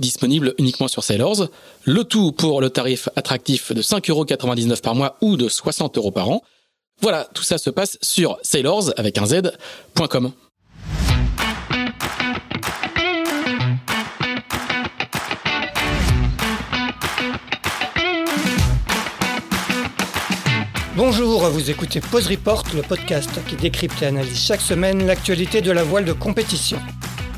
disponibles uniquement sur Sailors. Le tout pour le tarif attractif de 5,99€ par mois ou de 60 euros par an. Voilà, tout ça se passe sur sailors avec un z.com. Bonjour, vous écoutez Pause Report, le podcast qui décrypte et analyse chaque semaine l'actualité de la voile de compétition.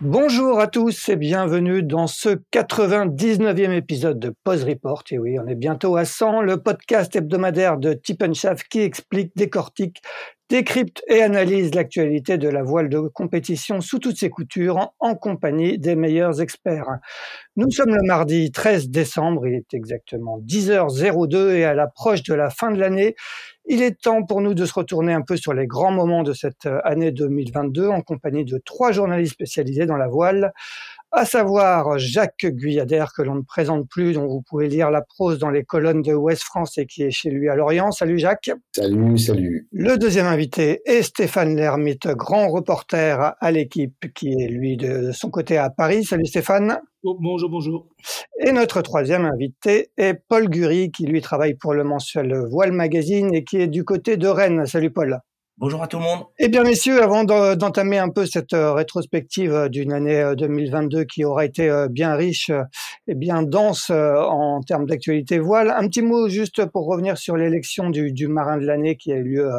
Bonjour à tous et bienvenue dans ce 99e épisode de Pause Report. Et oui, on est bientôt à 100, le podcast hebdomadaire de Tip qui explique, décortique, décrypte et analyse l'actualité de la voile de compétition sous toutes ses coutures en compagnie des meilleurs experts. Nous sommes le mardi 13 décembre, il est exactement 10h02 et à l'approche de la fin de l'année, il est temps pour nous de se retourner un peu sur les grands moments de cette euh, année 2022 en compagnie de trois journalistes spécialisés dans la voile à savoir Jacques Guyader, que l'on ne présente plus, dont vous pouvez lire la prose dans les colonnes de Ouest France et qui est chez lui à Lorient. Salut Jacques. Salut, salut. Le deuxième invité est Stéphane Lermite, grand reporter à l'équipe, qui est lui de son côté à Paris. Salut Stéphane. Oh, bonjour, bonjour. Et notre troisième invité est Paul Gury, qui lui travaille pour le mensuel Voile Magazine et qui est du côté de Rennes. Salut Paul. Bonjour à tout le monde. Eh bien, messieurs, avant d'entamer un peu cette euh, rétrospective euh, d'une année 2022 euh, qui aura été bien riche et bien dense en termes d'actualité voile, un petit mot juste pour revenir sur l'élection du, du, marin de l'année qui a eu lieu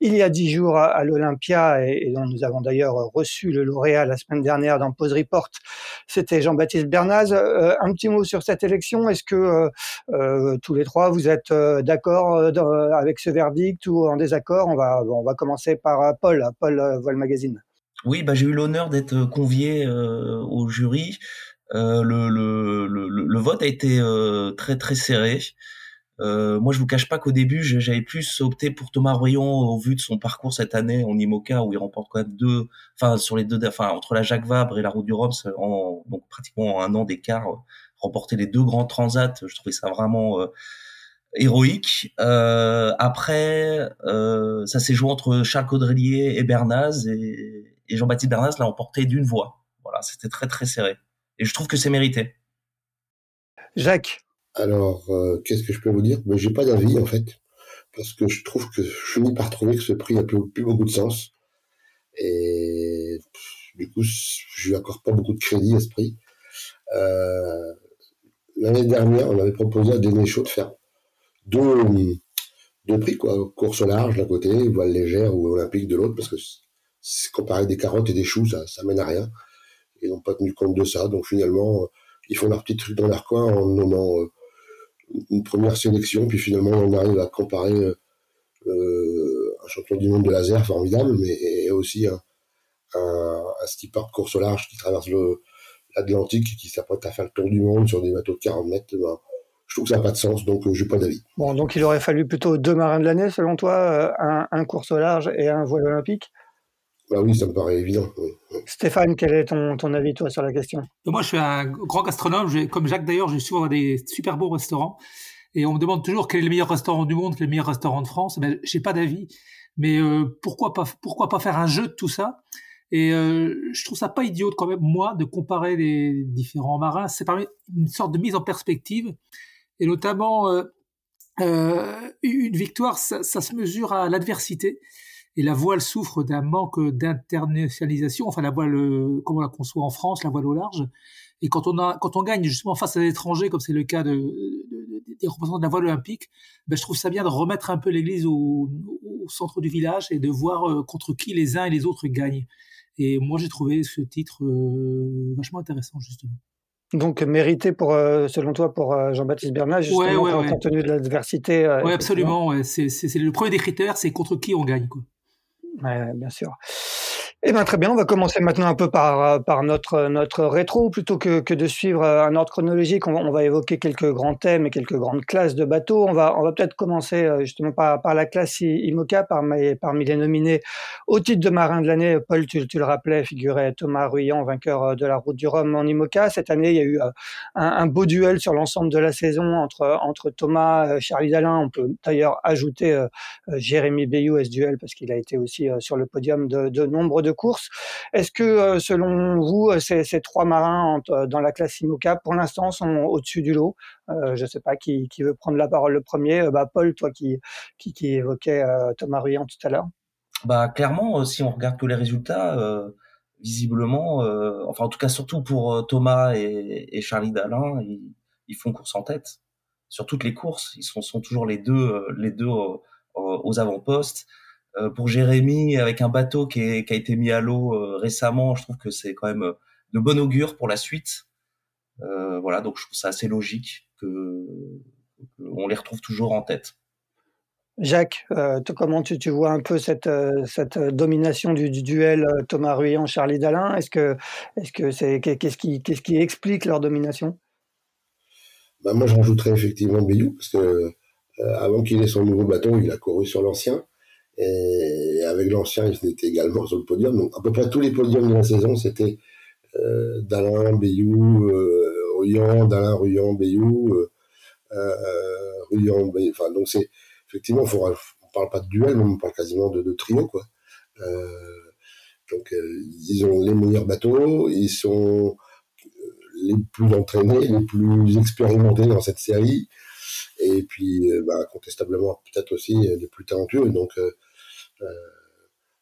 il y a dix jours à, l'Olympia et, dont nous avons d'ailleurs reçu le lauréat la semaine dernière dans Pause Report. C'était Jean-Baptiste Bernaz. Euh, un petit mot sur cette élection. Est-ce que euh, euh, tous les trois vous êtes d'accord avec ce verdict ou en désaccord? On va on va commencer par Paul. Paul Voile Magazine. Oui, bah, j'ai eu l'honneur d'être convié au jury. Le, le, le, le, vote a été très très serré. Euh, moi, je vous cache pas qu'au début, j'avais plus opté pour Thomas Royon au vu de son parcours cette année en IMOCA où il remporte quand même deux, enfin sur les deux, enfin entre la Jacques Vabre et la Route du Rhum, en donc pratiquement en un an d'écart, euh, remporter les deux grands transats. Je trouvais ça vraiment euh, héroïque. Euh, après, euh, ça s'est joué entre Charles Caudrelier et Bernaz et, et Jean-Baptiste Bernaz l'a emporté d'une voix. Voilà, c'était très très serré. Et je trouve que c'est mérité. Jacques, alors, euh, qu'est-ce que je peux vous dire? Mais j'ai pas d'avis en fait, parce que je trouve que je finis par trouver que ce prix a plus, beaucoup de sens. Et du coup, je lui accorde pas beaucoup de crédit à ce prix. Euh, L'année dernière, on avait proposé à Denis de faire deux, deux prix, quoi, course au large d'un côté, voile légère ou olympique de l'autre, parce que comparer des carottes et des choux, ça, ça mène à rien. Ils n'ont pas tenu compte de ça, donc finalement, ils font leur petit truc dans leur coin en nommant euh, une première sélection, puis finalement on arrive à comparer euh, euh, un champion du monde de laser formidable, mais aussi un, un, skipper de course au large qui traverse l'Atlantique et qui s'apprête à faire le tour du monde sur des bateaux de 40 mètres. Ben, je trouve que ça n'a pas de sens, donc euh, j'ai pas d'avis. Bon, donc il aurait fallu plutôt deux marins de l'année, selon toi, un, un course au large et un voile olympique? Bah oui, ça me paraît évident. Stéphane, quel est ton, ton, avis, toi, sur la question? Moi, je suis un grand gastronome. Comme Jacques, d'ailleurs, j'ai souvent des super beaux restaurants. Et on me demande toujours quel est le meilleur restaurant du monde, quel est le meilleur restaurant de France. Ben, j'ai pas d'avis. Mais euh, pourquoi, pas, pourquoi pas faire un jeu de tout ça? Et euh, je trouve ça pas idiot, quand même, moi, de comparer les différents marins. C'est une sorte de mise en perspective. Et notamment, euh, euh une victoire, ça, ça se mesure à l'adversité et la voile souffre d'un manque d'internationalisation, enfin la voile, euh, comme on la conçoit en France, la voile au large. Et quand on a, quand on gagne justement face à l'étranger, comme c'est le cas de, de, des représentants de la voile olympique, ben, je trouve ça bien de remettre un peu l'église au, au, centre du village et de voir contre qui les uns et les autres gagnent. Et moi, j'ai trouvé ce titre vachement intéressant, justement. Donc mérité pour, selon toi, pour Jean-Baptiste Bernard, justement, compte tenu de l'adversité. oui, absolument. C'est, le premier des critères, c'est contre qui on gagne. Quoi. Ouais, bien sûr. Eh bien, très bien. On va commencer maintenant un peu par, par notre, notre rétro. Plutôt que, que de suivre un ordre chronologique, on va, on va, évoquer quelques grands thèmes et quelques grandes classes de bateaux. On va, on va peut-être commencer euh, justement par, par la classe IMOCA, par parmi les nominés au titre de marin de l'année. Paul, tu, tu, le rappelais, figurait Thomas Ruyant, vainqueur euh, de la route du Rhum en IMOCA. Cette année, il y a eu euh, un, un beau duel sur l'ensemble de la saison entre, entre Thomas, Charlie Dalin. On peut d'ailleurs ajouter Jérémy Bayou à ce duel parce qu'il a été aussi sur le podium de, de nombre de course. Est-ce que, euh, selon vous, euh, ces, trois marins euh, dans la classe IMOCA, pour l'instant, sont au-dessus du lot? Je ne sais pas qui, veut prendre la parole le premier. Bah, Paul, toi qui, qui, qui évoquais Thomas Ruyant tout à l'heure. Bah, clairement, si on regarde tous les résultats, visiblement, enfin en tout cas surtout pour Thomas et, Charlie Dalin, ils, font course en tête sur toutes les courses. Ils sont, sont toujours les deux, les deux aux avant-postes. Euh, pour Jérémy, avec un bateau qui, est, qui, a été mis à l'eau euh, récemment, je trouve que c'est quand même euh, de bon augure pour la suite. Euh, voilà, donc je trouve ça assez logique que, on les retrouve toujours en tête. Jacques, euh, comment tu, tu, vois un peu cette, cette domination du, du duel Thomas Ruyant Charlie Dalin? Est-ce que est-ce que c'est qu'est-ce qui qu'est-ce qui explique leur domination? Bah moi, j'en rajouterais effectivement Bayou parce que avant qu'il ait son nouveau bateau, il a couru sur l'ancien. Et avec l'ancien, il était également sur le podium. Donc, à peu près tous les podiums de la saison, c'était euh, Dalin, Bayou, euh, Ruyan, Dalin, Ruyan, Bayou, euh, euh Ruyan, Bayou. Enfin, donc c'est effectivement, faut, on parle pas de duel, mais on parle quasiment de, trio, quoi. Euh, donc, euh, ils ont les meilleurs bateaux, ils sont les plus entraînés, les plus expérimentés dans cette série, et puis, bah, incontestablement, peut-être aussi les plus talentueux. Donc,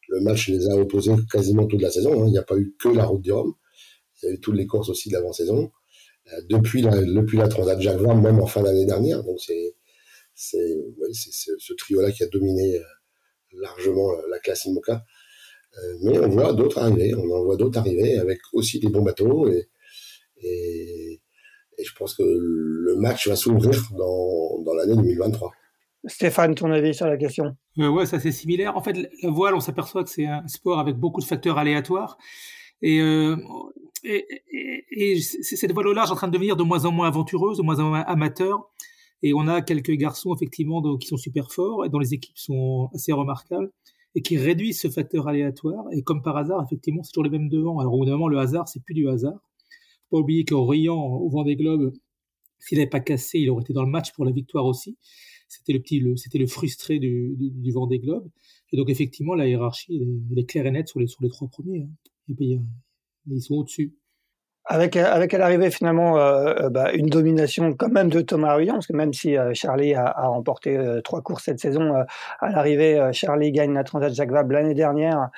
le match les a opposés quasiment toute la saison. Hein. Il n'y a pas eu que la route du Rhum. Il y a eu toutes les courses aussi de l'avant-saison. Euh, depuis la, depuis la Transat Jacques Vabre, même en fin d'année dernière. Donc c'est, c'est, ouais, ce trio-là qui a dominé euh, largement la classe IMOCA. mais on voit d'autres arriver. On en voit d'autres arriver avec aussi des bons bateaux. Et, et, et je pense que le match va s'ouvrir dans, dans l'année 2023. Stéphane, ton avis sur la question? Euh, Ouais, ça c'est similaire. En fait, la voile, on s'aperçoit que c'est un sport avec beaucoup de facteurs aléatoires. Et, euh, et, et, cette voile au large est en train de devenir de moins en moins aventureuse, de moins en moins amateur. Et on a quelques garçons, effectivement, qui sont super forts et dont les équipes sont assez remarquables et qui réduisent ce facteur aléatoire. Et comme par hasard, effectivement, c'est toujours les mêmes devant. Alors, évidemment, le hasard, c'est plus du hasard. Faut pas oublier qu'en riant au vent des globes, s'il n'avait pas cassé, il aurait été dans le match pour la victoire aussi c'était le petit, le, c'était le frustré du, du, du Vendée Globe. Et donc effectivement, la hiérarchie, elle, est claire et nette sur les, sur les trois premiers. Hein. Et puis, ils sont au-dessus. Avec, avec à l'arrivée finalement euh, euh, bah, une domination quand même de Thomas Ruyant, parce que même si euh, Charlie a, remporté trois courses cette saison, à l'arrivée Charlie gagne la Transat Jacques Vabre l'année dernière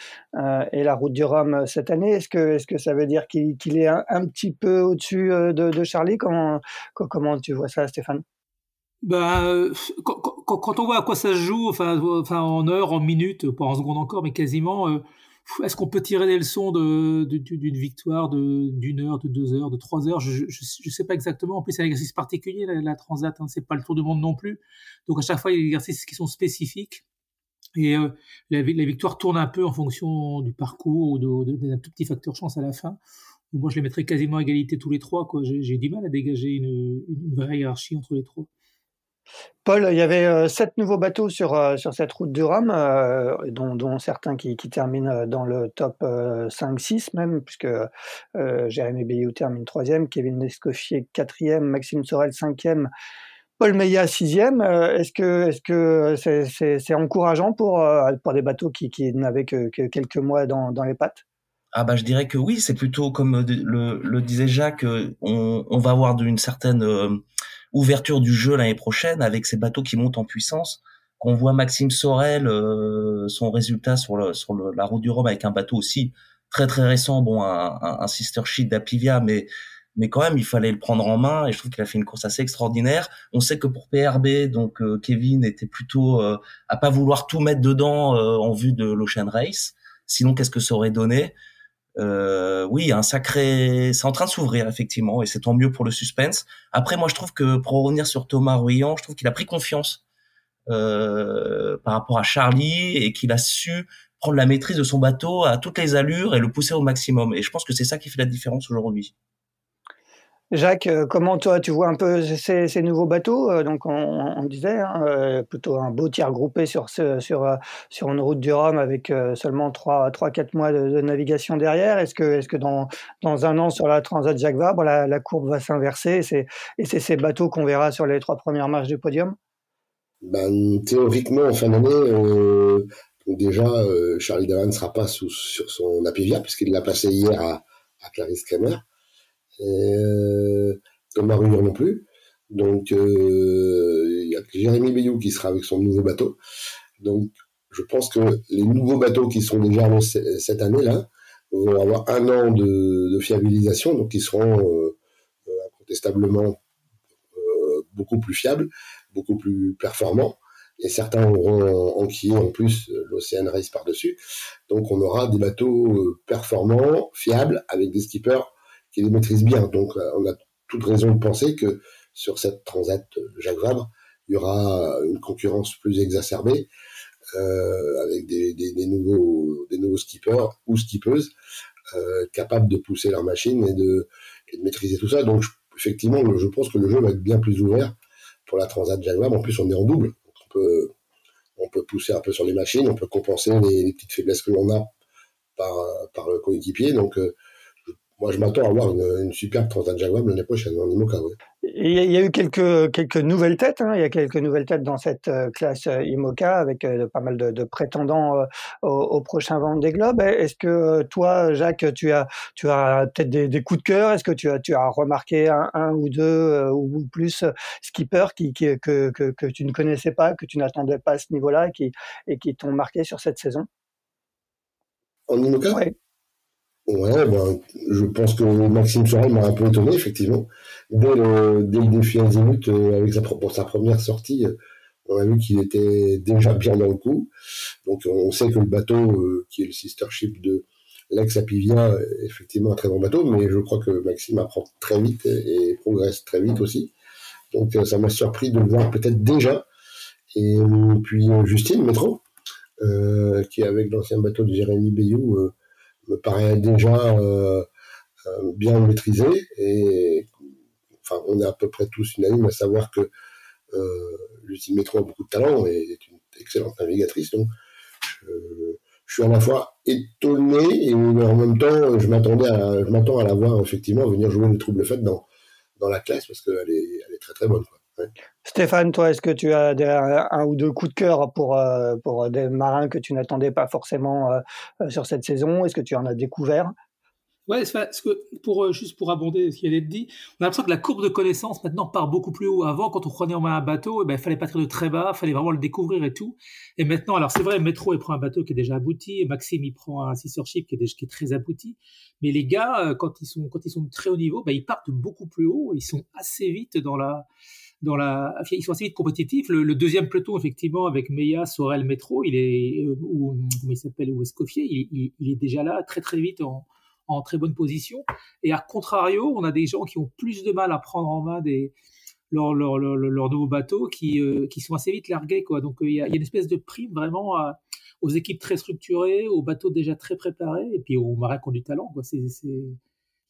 et la Route du Rhum cette année. Est-ce que est-ce que ça veut dire qu'il est un, un, petit peu au-dessus de, de Charlie? Comment comment tu vois ça, Stéphane? Ben, quand, quand, on voit à quoi ça se joue, enfin, enfin en heures, en minutes, pas en secondes encore, mais quasiment, euh, est-ce qu'on peut tirer des leçons de, d'une victoire de, d'une heure, de deux heures, de trois heures? Je, je, sais pas exactement. En plus, c'est un exercice particulier, la, Transat, hein, c'est pas le tour du monde non plus. Donc à chaque fois, il y a des exercices qui sont spécifiques. Et euh, la, la, victoire tourne un peu en fonction du parcours ou d'un tout petit facteur chance à la fin. Moi, je les mettrais quasiment à égalité tous les trois. J'ai, du mal à dégager une, une vraie hiérarchie entre les trois. Paul, il y avait euh, sept nouveaux bateaux sur, euh, sur cette route du Rhum, euh, dont, certains qui, terminent dans le top 5-6 même, puisque Jérémy Bayou termine troisième, Kevin Nescoffier quatrième, Maxime Sorel cinquième, Paul Meillat sixième. Est-ce que est-ce que c'est, encourageant pour, pour des bateaux qui, n'avaient que, que, quelques mois dans, dans les pattes? Ah bah je dirais que oui, c'est plutôt comme le, le disait Jacques, on, on va avoir d'une certaine ouverture du jeu l'année prochaine avec ces bateaux qui montent en puissance. Qu'on voit Maxime Sorel, euh, son résultat sur, le, sur le, la route du Rhum avec un bateau aussi très très récent, bon un, un, sister sheet d'Aplivia, mais mais quand même il fallait le prendre en main et je trouve qu'il a fait une course assez extraordinaire. On sait que pour PRB, donc Kevin était plutôt à pas vouloir tout mettre dedans en vue de l'Ocean Race. Sinon, qu'est-ce que ça aurait donné? Euh, oui, un sacré, c'est en train de s'ouvrir effectivement, et c'est tant mieux pour le suspense. Après, moi, je trouve que pour revenir sur Thomas Ruyant, je trouve qu'il a pris confiance euh, par rapport à Charlie et qu'il a su prendre la maîtrise de son bateau à toutes les allures et le pousser au maximum. Et je pense que c'est ça qui fait la différence aujourd'hui. Jacques, euh, comment toi tu vois un peu ces, nouveaux bateaux? Euh, Donc on, disait hein, euh, plutôt un beau tiers groupé sur une route du Rhum avec seulement 3 trois quatre mois de, navigation derrière. Est-ce que dans un an sur la Transat Jacques Vabre la, courbe va s'inverser et c'est ces bateaux qu'on verra sur les trois premières marches du podium? Ben, théoriquement en fin d'année déjà Charlie Davan ne sera pas sur son Apivia puisqu'il l'a passé hier à, à Clarisse Kramer Thomas Ruyur non plus. Donc, euh, il y a Jérémy Bayou qui sera avec son nouveau bateau. Donc, je pense que les nouveaux bateaux qui sont déjà cette année-là vont avoir un an de, fiabilisation, donc ils seront euh, euh incontestablement euh, beaucoup plus fiables, beaucoup plus performants. Et certains auront enquillé en plus l'Océan Race par-dessus. Donc on aura des bateaux euh, performants, fiables, avec des skippers qui les maîtrise bien. Donc, euh, on a toute raison de penser que sur cette transat euh, Jacques Vabre, il y aura une concurrence plus exacerbée euh, avec des, nouveaux, des nouveaux skippers ou skippeuses euh, capables de pousser leur machine et de, et de maîtriser tout ça. Donc, effectivement, je pense que le jeu va être bien plus ouvert pour la transat Jacques Vabre. En plus, on est en double. on peut, on peut pousser un peu sur les machines, on peut compenser les, petites faiblesses que l'on a par, par le coéquipier. Donc, moi, je m'attends à avoir une, une superbe Transat Jaguar l'année prochaine en IMOCA. Il y a eu quelques, quelques nouvelles têtes. Hein. Il y a quelques nouvelles têtes dans cette euh, classe euh, IMOCA avec euh, pas mal de, de prétendants au, au, prochain Vendée Globe. Est-ce que toi, Jacques, tu as, tu as peut-être des, des, coups de cœur? Est-ce que tu as, tu as remarqué un, un ou deux ou plus skippers qui, qui, que, que, que, tu ne connaissais pas, que tu n'attendais pas à ce niveau-là et qui, et qui t'ont marqué sur cette saison? En IMOCA? Oui. Ouais, ben, je pense que Maxime Sorel m'a un peu étonné, effectivement. Dès le, dès le défi Azimut, euh, avec sa, pour sa première sortie, euh, on a vu qu'il était déjà bien dans le coup. Donc, on sait que le bateau, euh, qui est le sister ship de l'ex Apivia, effectivement un très bon bateau, mais je crois que Maxime apprend très vite et, progresse très vite aussi. Donc, ça m'a surpris de le voir peut-être déjà. Et puis, Justine Métro, qui est avec l'ancien bateau de Jérémy Bayou, me paraît déjà euh, euh, bien maîtrisé et enfin on est à peu près tous unanimes à savoir que euh, Métro a beaucoup de talent et est une excellente navigatrice donc je, je suis à la fois étonné et en même temps je m'attendais à je m'attends à la voir effectivement venir jouer le trouble fait dans dans la classe parce qu'elle est elle est très très bonne quoi. Stéphane, toi, est-ce que tu as un ou deux coups de cœur pour, euh, pour des marins que tu n'attendais pas forcément euh, euh, sur cette saison? Est-ce que tu en as découvert? Ouais, parce que pour juste pour abonder ce qui être dit, on a l'impression que la courbe de connaissance maintenant part beaucoup plus haut. Avant, quand on prenait en main un bateau, eh ben, il fallait partir de très bas, il fallait vraiment le découvrir et tout. Et maintenant, alors c'est vrai, Métro il prend un bateau qui est déjà abouti, et Maxime il prend un sister ship qui est, déjà, qui est très abouti. Mais les gars, quand ils sont quand ils sont de très haut niveau, ben, ils partent beaucoup plus haut, ils sont assez vite dans la dans la, ils sont assez vite compétitifs. Le, deuxième peloton, effectivement, avec Meia, Sorel, Métro, il est, euh, ou, comment il s'appelle, ou Escoffier, il, il, est déjà là, très très vite en, en très bonne position. Et à contrario, on a des gens qui ont plus de mal à prendre en main des, leurs leur, leur, leur nouveaux bateaux qui, euh, qui sont assez vite largués. Quoi. Donc il y, a, il y a une espèce de prime vraiment à, aux équipes très structurées, aux bateaux déjà très préparés, et puis aux marins qui ont du talent. Il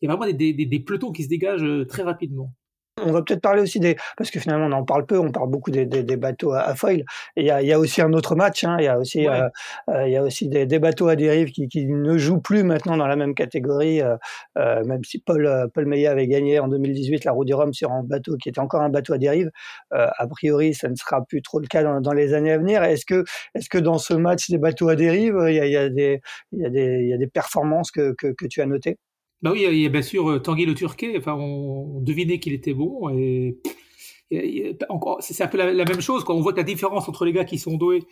y a vraiment des, des, des, pelotons qui se dégagent euh, très rapidement. On va peut-être parler aussi des, parce que finalement on en parle peu, on parle beaucoup des, des, des bateaux à, foil. Et il y a, y a, aussi un autre match, hein, il y a aussi, euh, euh, il y a aussi des, des, bateaux à dérive qui, qui, ne jouent plus maintenant dans la même catégorie, euh, euh même si Paul, Paul Meillat avait gagné en 2018 la Route du Rhum sur un bateau qui était encore un bateau à dérive. a priori, ça ne sera plus trop le cas dans, dans les années à venir. Est-ce que, est-ce que dans ce match des bateaux à dérive, il y a, y a, des, il y a des, il y a des performances que, que, que tu as notées? Bah oui, il y a bien sûr euh, Tanguy le Turquet. Enfin, on, devinait qu'il était bon et, encore, c'est un peu la, même chose. Quand on voit que la différence entre les gars qui sont doués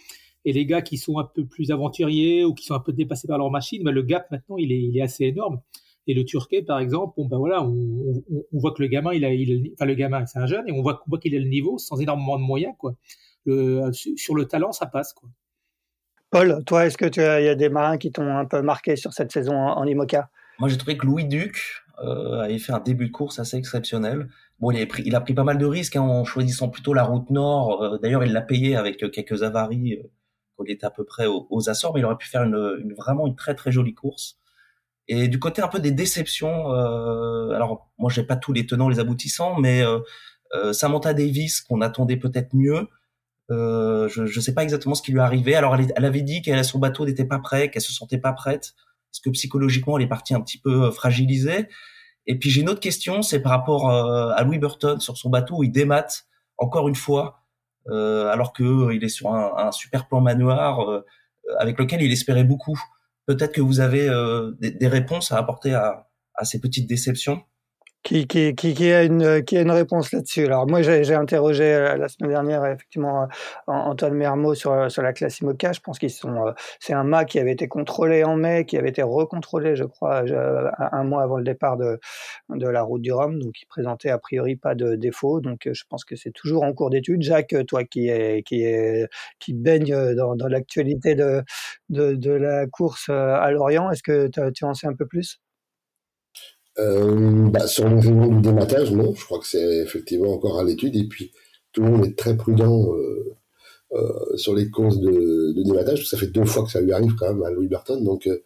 et les gars qui sont un peu plus aventuriers ou qui sont un peu dépassés par leur machine, bah le gap maintenant il est, assez énorme. Et le Turquet, par exemple, bon ben voilà, on, voit que le gamin, il a, enfin le gamin, c'est un jeune, et on voit, qu'il a le niveau sans énormément de moyens, quoi. Le, sur le talent, ça passe. Paul, toi, est-ce que tu il y a des marins qui t'ont un peu marqué sur cette saison en, IMOCA? Moi, j'ai trouvé que Louis Duc euh, avait fait un début de course assez exceptionnel. Bon, il, pris, il a pris pas mal de risques hein, en choisissant plutôt la route nord. Euh, d'ailleurs, il l'a payé avec quelques avaries euh, quand il était à peu près aux, Açores, mais il aurait pu faire une, vraiment une très très jolie course. Et du côté un peu des déceptions, euh, alors moi j'ai pas tous les tenants, les aboutissants, mais euh, euh, Samantha Davis qu'on attendait peut-être mieux. Euh, je ne sais pas exactement ce qui lui est arrivé. Alors elle, elle avait dit qu'elle son bateau n'était pas prêt, qu'elle se sentait pas prête. Est-ce que psychologiquement elle est partie un petit peu euh, fragilisée Et puis j'ai une autre question, c'est par rapport euh, à Louis Burton sur son bateau où il démate encore une fois, alors que il est sur un, super plan manoir avec lequel il espérait beaucoup. Peut-être que vous avez des, réponses à apporter à ces petites déceptions? Qui, qui, qui, qui, a une, qui a une réponse là-dessus. Alors moi, j'ai interrogé euh, la semaine dernière effectivement euh, Antoine Mermot sur, euh, sur la classe IMOCA. Je pense qu'ils sont, c'est un mât qui avait été contrôlé en mai, qui avait été recontrôlé, je crois, un mois avant le départ de, de la route du Rhum, donc il présentait a priori pas de défaut. Donc je pense que c'est toujours en cours d'étude. Jacques, toi qui est, qui est, qui baigne dans, dans l'actualité de, de, de la course à Lorient, est-ce que tu en sais un peu plus? Euh, bah, sur le du dématage, non, je crois que c'est effectivement encore à l'étude. Et puis, tout le monde est très prudent euh, euh, sur les causes de, de dématage. Ça fait deux fois que ça lui arrive quand même à Louis Burton. Donc, euh,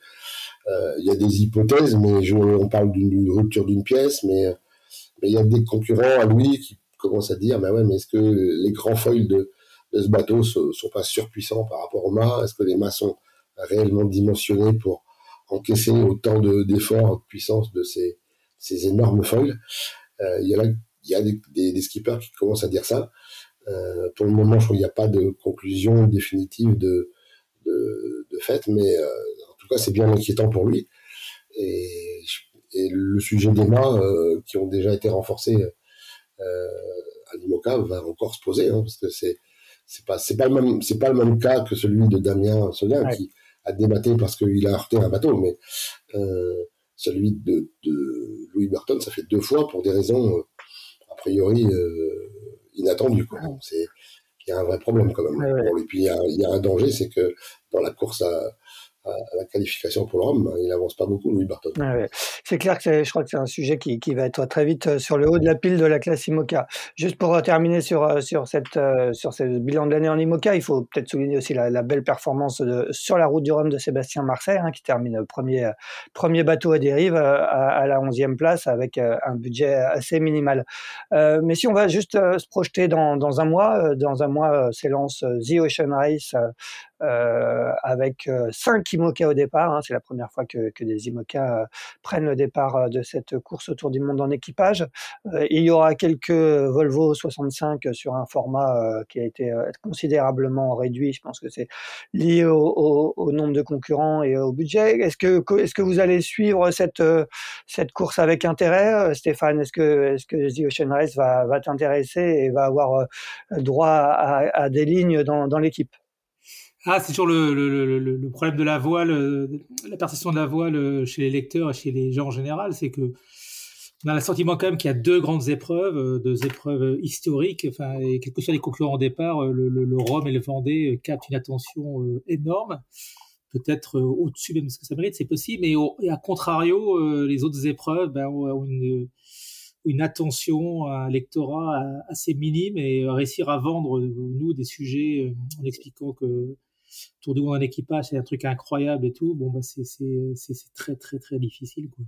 euh, il y a des hypothèses, mais je, on parle d'une rupture d'une pièce, mais mais il y a des concurrents à lui qui commencent à dire, mais ouais, mais est-ce que les grands foils de, de ce bateau sont, sont pas surpuissants par rapport aux mâts Est-ce que les mâts sont réellement dimensionnés pour encaisser autant d'efforts de, puissance de ces, ces énormes foils. Euh, il y a, il y a des, des, skippers qui commencent à dire ça. Euh, pour le moment, je crois qu'il n'y a pas de conclusion définitive de, de, de fait, mais euh, en tout cas, c'est bien inquiétant pour lui. Et, et le sujet des mâts euh, qui ont déjà été renforcés euh, à l'IMOCA va encore se poser, hein, parce que c'est c'est pas c'est pas le même c'est pas le même cas que celui de Damien Solien qui débatté parce qu'il a heurté un bateau, mais euh, celui de, de, Louis Burton, ça fait deux fois pour des raisons euh, a priori euh, inattendues. C'est il y a un vrai problème quand même. Et puis il y, a, il y a un danger, c'est que dans la course à, à la qualification pour l'homme, il n'avance pas beaucoup, Louis Barton. C'est clair que je crois que c'est un sujet qui, qui, va être très vite euh, sur le haut de la pile de la classe IMOCA. Juste pour euh, terminer sur, euh, sur, cette, sur ce bilan de l'année en IMOCA, il faut peut-être souligner aussi la, belle performance sur la route du Rhum de Sébastien Marseille, hein, qui termine premier, premier bateau à dérive à, la 11e place avec un budget assez minimal. Euh, mais si on va juste se projeter dans, dans un mois, dans un mois s'élance The Ocean Race euh, avec cinq IMOCA au départ. Hein, c'est la première fois que, que des IMOCA prennent le départ de cette course autour du monde en équipage. il y aura quelques Volvo 65 sur un format qui a été considérablement réduit. Je pense que c'est lié au, au, au, nombre de concurrents et au budget. Est-ce que, est-ce que vous allez suivre cette, cette course avec intérêt, Stéphane? Est-ce que, est-ce que The Ocean Race va, va t'intéresser et va avoir droit à, à des lignes dans, dans l'équipe? Ah, c'est toujours le, le, le, le, problème de la voile, euh, la perception de la voile euh, chez les lecteurs et chez les gens en général, c'est que on a le sentiment quand même qu'il y a deux grandes épreuves, euh, deux épreuves historiques. Enfin, et quels que soient les concurrents au départ, le, Rhum et le Vendée captent une attention énorme, peut-être au-dessus même de ce que ça mérite, c'est possible. Mais et à contrario, les autres épreuves ben, ont une, une attention à un lectorat assez minime et réussir à vendre nous des sujets en expliquant que Tour du monde en équipage, c'est un truc incroyable et tout. Bon, bah, c'est très, très, très difficile. Quoi.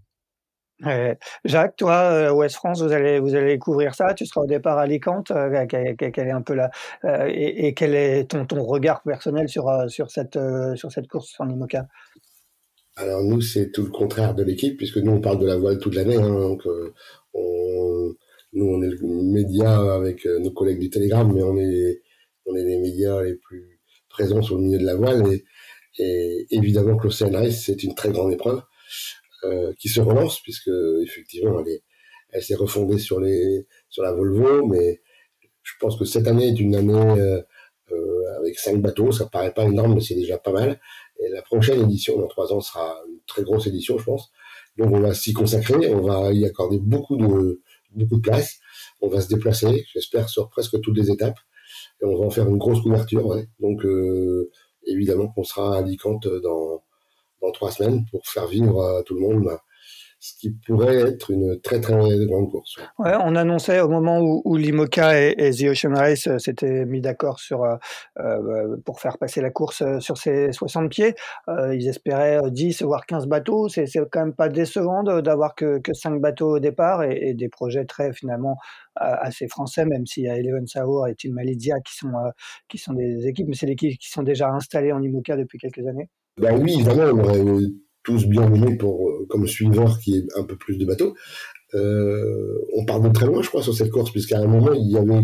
Jacques, toi, Ouest euh, France, vous allez vous allez couvrir ça. Tu seras au départ à Alicante. Euh, quel, est un peu là euh, et, quel est ton, ton regard personnel sur sur cette sur cette course en IMOCA Alors nous, c'est tout le contraire de l'équipe puisque nous on parle de la voile toute l'année. Hein, donc on, nous on est le média avec nos collègues du Télégramme, mais on est on est les médias les plus présent sur le milieu de la voile et, évidemment que l'Océan Race c'est une très grande épreuve euh, qui se relance puisque effectivement elle est, elle s'est refondée sur la Volvo mais je pense que cette année est une année euh, euh, avec cinq bateaux ça paraît pas énorme mais c'est déjà pas mal et la prochaine édition dans trois ans sera une très grosse édition je pense Donc on va s'y consacrer, on va y accorder beaucoup de beaucoup de place. On va se déplacer, j'espère, sur presque toutes les étapes. On va en faire une grosse couverture. Donc euh, évidemment qu'on sera à Alicante dans, dans trois semaines pour faire vivre à tout le monde ce qui pourrait être une très très grande course. Ouais, on annonçait au moment où, où l'IMOCA et, et, The Ocean Race euh, s'étaient mis d'accord sur euh, euh, pour faire passer la course sur ces 60 pieds. Euh, ils espéraient 10 voire 15 bateaux. C'est quand même pas décevant d'avoir que, que 5 bateaux au départ et, et, des projets très finalement assez français, même s'il y a Eleven Saur et Team Malidia qui sont qui sont des équipes, mais c'est des équipes qui sont déjà installées en IMOCA depuis quelques années. Ben oui, évidemment, on aurait tous bien aimé pour euh, comme suiveur qui est un peu plus de bateaux. Euh, on part de très loin, je crois, sur cette course, puisqu'à un moment il y avait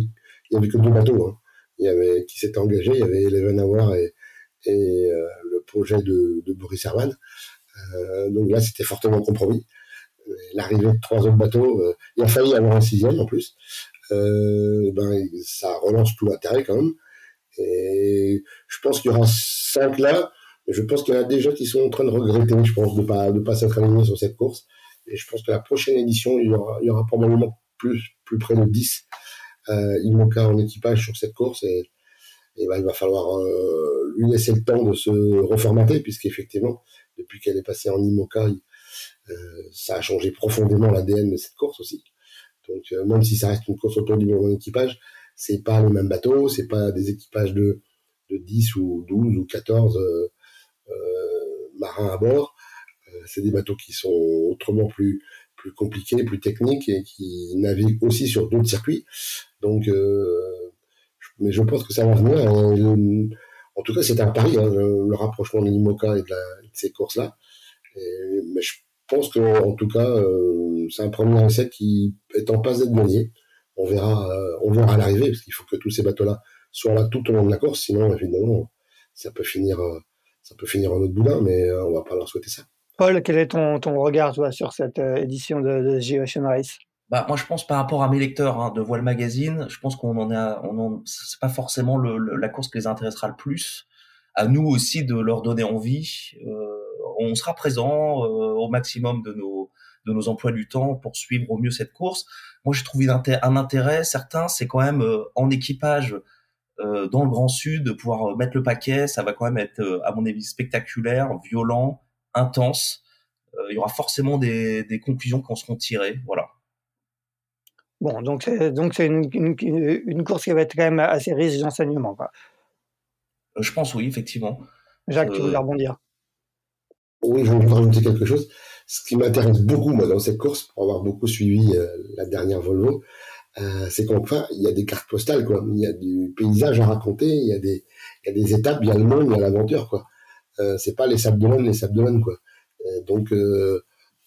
il y avait que deux bateaux. Hein. Il y avait qui s'étaient engagés, il y avait Eleven Hour et, et euh, le projet de, de Boris Herman. Euh, donc là, c'était fortement compromis. L'arrivée de trois autres bateaux, euh, il a failli avoir un sixième en plus. ben ça relance tout l'intérêt quand même. Et je pense qu'il y aura cinq là je pense qu'il y en a déjà qui sont en train de regretter, je pense, de pas de pas s'être alignés sur cette course. Et je pense que la prochaine édition, il y aura, il y aura probablement plus plus près de 10 euh, IMOCA en équipage sur cette course. Et, et ben, il va falloir euh, lui laisser le temps de se reformater, puisqu'effectivement, depuis qu'elle est passée en IMOCA, euh, ça a changé profondément l'ADN de cette course aussi. Donc euh, même si ça reste une course autour du même équipage, c'est pas le même bateau, c'est pas des équipages de, de 10 ou 12 ou 14 euh, euh, marins à bord. Euh, c'est des bateaux qui sont autrement plus plus compliqués, plus techniques et qui naviguent aussi sur d'autres circuits. Donc, euh, mais je pense que ça va venir. en tout cas, c'est un pari, hein, le, rapprochement de l'IMOCA et de, ces courses-là. Mais je pense que, en tout cas, euh, c'est un premier essai qui est en passe d'être gagné. On verra, euh, on verra l'arrivée, parce qu'il faut que tous ces bateaux-là soient là tout au long de la course, sinon, évidemment, ça peut finir ça peut finir en autre boudin, mais euh, on va pas leur souhaiter ça. Paul, quel est ton, ton regard toi, sur cette euh, édition de, de Race? Bah, moi, je pense par rapport à mes lecteurs hein, de Voile Magazine, je pense qu'on en a, on en, c'est pas forcément le, la course qui les intéressera le plus. À nous aussi de leur donner envie. Euh, on sera présent euh, au maximum de nos de nos emplois du temps pour suivre au mieux cette course. Moi, j'ai trouvé un, un intérêt certain, c'est quand même euh, en équipage euh, dans le Grand Sud, de pouvoir euh, mettre le paquet, ça va quand même être, euh, à mon avis, spectaculaire, violent, intense. il y aura forcément des, des conclusions qui en seront tirées, voilà. Bon, donc c'est donc c'est une, une, une, course qui va être quand même assez riche d'enseignements. Je pense oui, effectivement. Jacques, tu voulais rebondir? Oui, je voudrais rajouter quelque chose. Ce qui m'intéresse beaucoup, moi, dans cette course, pour avoir beaucoup suivi euh, la dernière Volvo, euh, c'est qu'enfin, il y a des cartes postales, quoi. Il y a du paysage à raconter, il y a des, il y a des étapes, il y a le monde, il y a l'aventure, quoi. Euh, c'est pas les sables d'Olonne, les sables d'Olonne, quoi. Euh, donc, euh,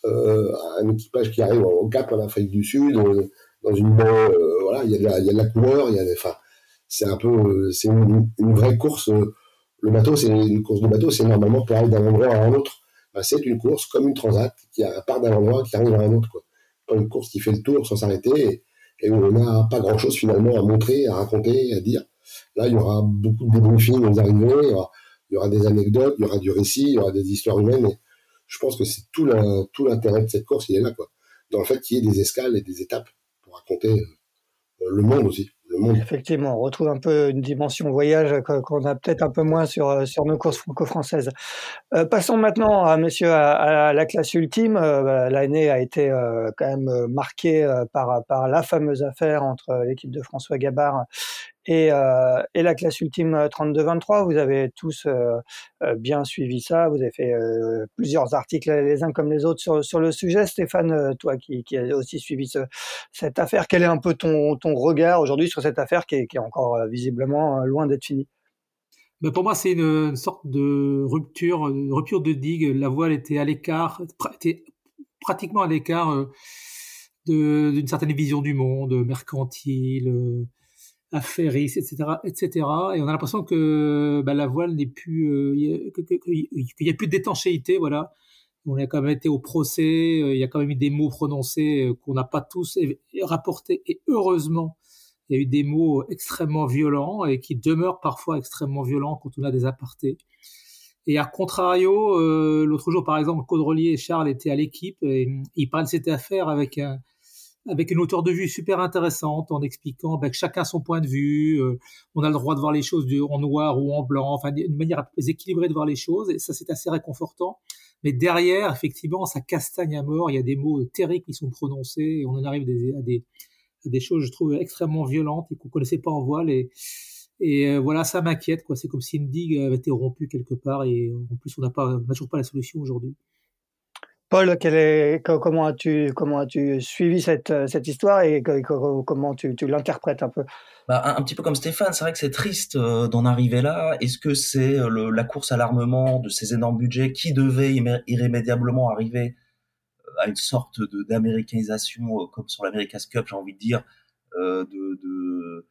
un équipage qui arrive au Cap, en Afrique du Sud, dans une baie, voilà, il y, a de la, il y a de la couleur, il y a des, enfin, c'est un peu, c'est une, vraie course. Le bateau, c'est une course de bateau, c'est normalement pour aller d'un endroit à un autre. C'est une course comme une transat qui part d'un endroit qui arrive à un autre, quoi. Pas une course qui fait le tour sans s'arrêter où on n'a pas grand-chose finalement à montrer, à raconter, à dire. Là, il y aura beaucoup de débriefings aux arrivées, il y, aura, il y aura des anecdotes, il y aura du récit, il y aura des histoires humaines. Et je pense que c'est tout l'intérêt de cette course, il est là, quoi. Dans le fait qu'il y ait des escales et des étapes pour raconter euh, le monde aussi. Effectivement, on retrouve un peu une dimension voyage qu'on a peut-être un peu moins sur, euh, sur nos courses franco-françaises. Euh, passons maintenant à, monsieur, à, la classe ultime. Euh, bah, L'année a été euh, quand même marquée euh, par, par la fameuse affaire entre l'équipe de François Gabard et, euh, et, la classe ultime 32-23, vous avez tous euh, bien suivi ça. Vous avez fait euh, plusieurs articles les uns comme les autres sur, le sujet. Stéphane, toi qui, as aussi suivi ce, cette affaire, quel est un peu ton, regard aujourd'hui sur cette affaire qui est, encore visiblement loin d'être finie? Mais pour moi, c'est une, sorte de rupture, rupture de digue. La voile était à l'écart, était pratiquement à l'écart d'une certaine vision du monde mercantile affairistes, etc., etc. Et on a l'impression que bah, la voile n'est plus, euh, qu'il n'y a plus d'étanchéité, voilà. On a quand même été au procès, euh, il y a quand même eu des mots prononcés euh, qu'on n'a pas tous rapportés, et heureusement, il y a eu des mots extrêmement violents et qui demeurent parfois extrêmement violents quand on a des apartés. Et à contrario, l'autre jour, par exemple, Caudrelier et Charles étaient à l'équipe et ils parlent de cette affaire avec un, avec une hauteur de vue super intéressante en expliquant ben, que chacun son point de vue, euh, on a le droit de voir les choses en noir ou en blanc, enfin une manière un peu plus équilibrée de voir les choses, et ça c'est assez réconfortant. Mais derrière, effectivement, ça castagne à mort, il y a des mots terribles qui sont prononcés, et on en arrive à des, des, choses, je trouve, extrêmement violentes et qu'on connaissait pas en voile, et, et euh, voilà, ça m'inquiète, quoi. C'est comme si une digue avait été rompue quelque part, et en plus, on n'a toujours pas la solution aujourd'hui. Paul, comment as-tu suivi cette, cette histoire et comment tu, l'interprètes un peu? Bah, un, petit peu comme Stéphane, c'est vrai que c'est triste euh, d'en arriver là. Est-ce que c'est euh, la course à l'armement de ces énormes budgets qui devait irrémédiablement arriver euh, à une sorte d'américanisation comme sur l'America's Cup, j'ai envie de dire, de, de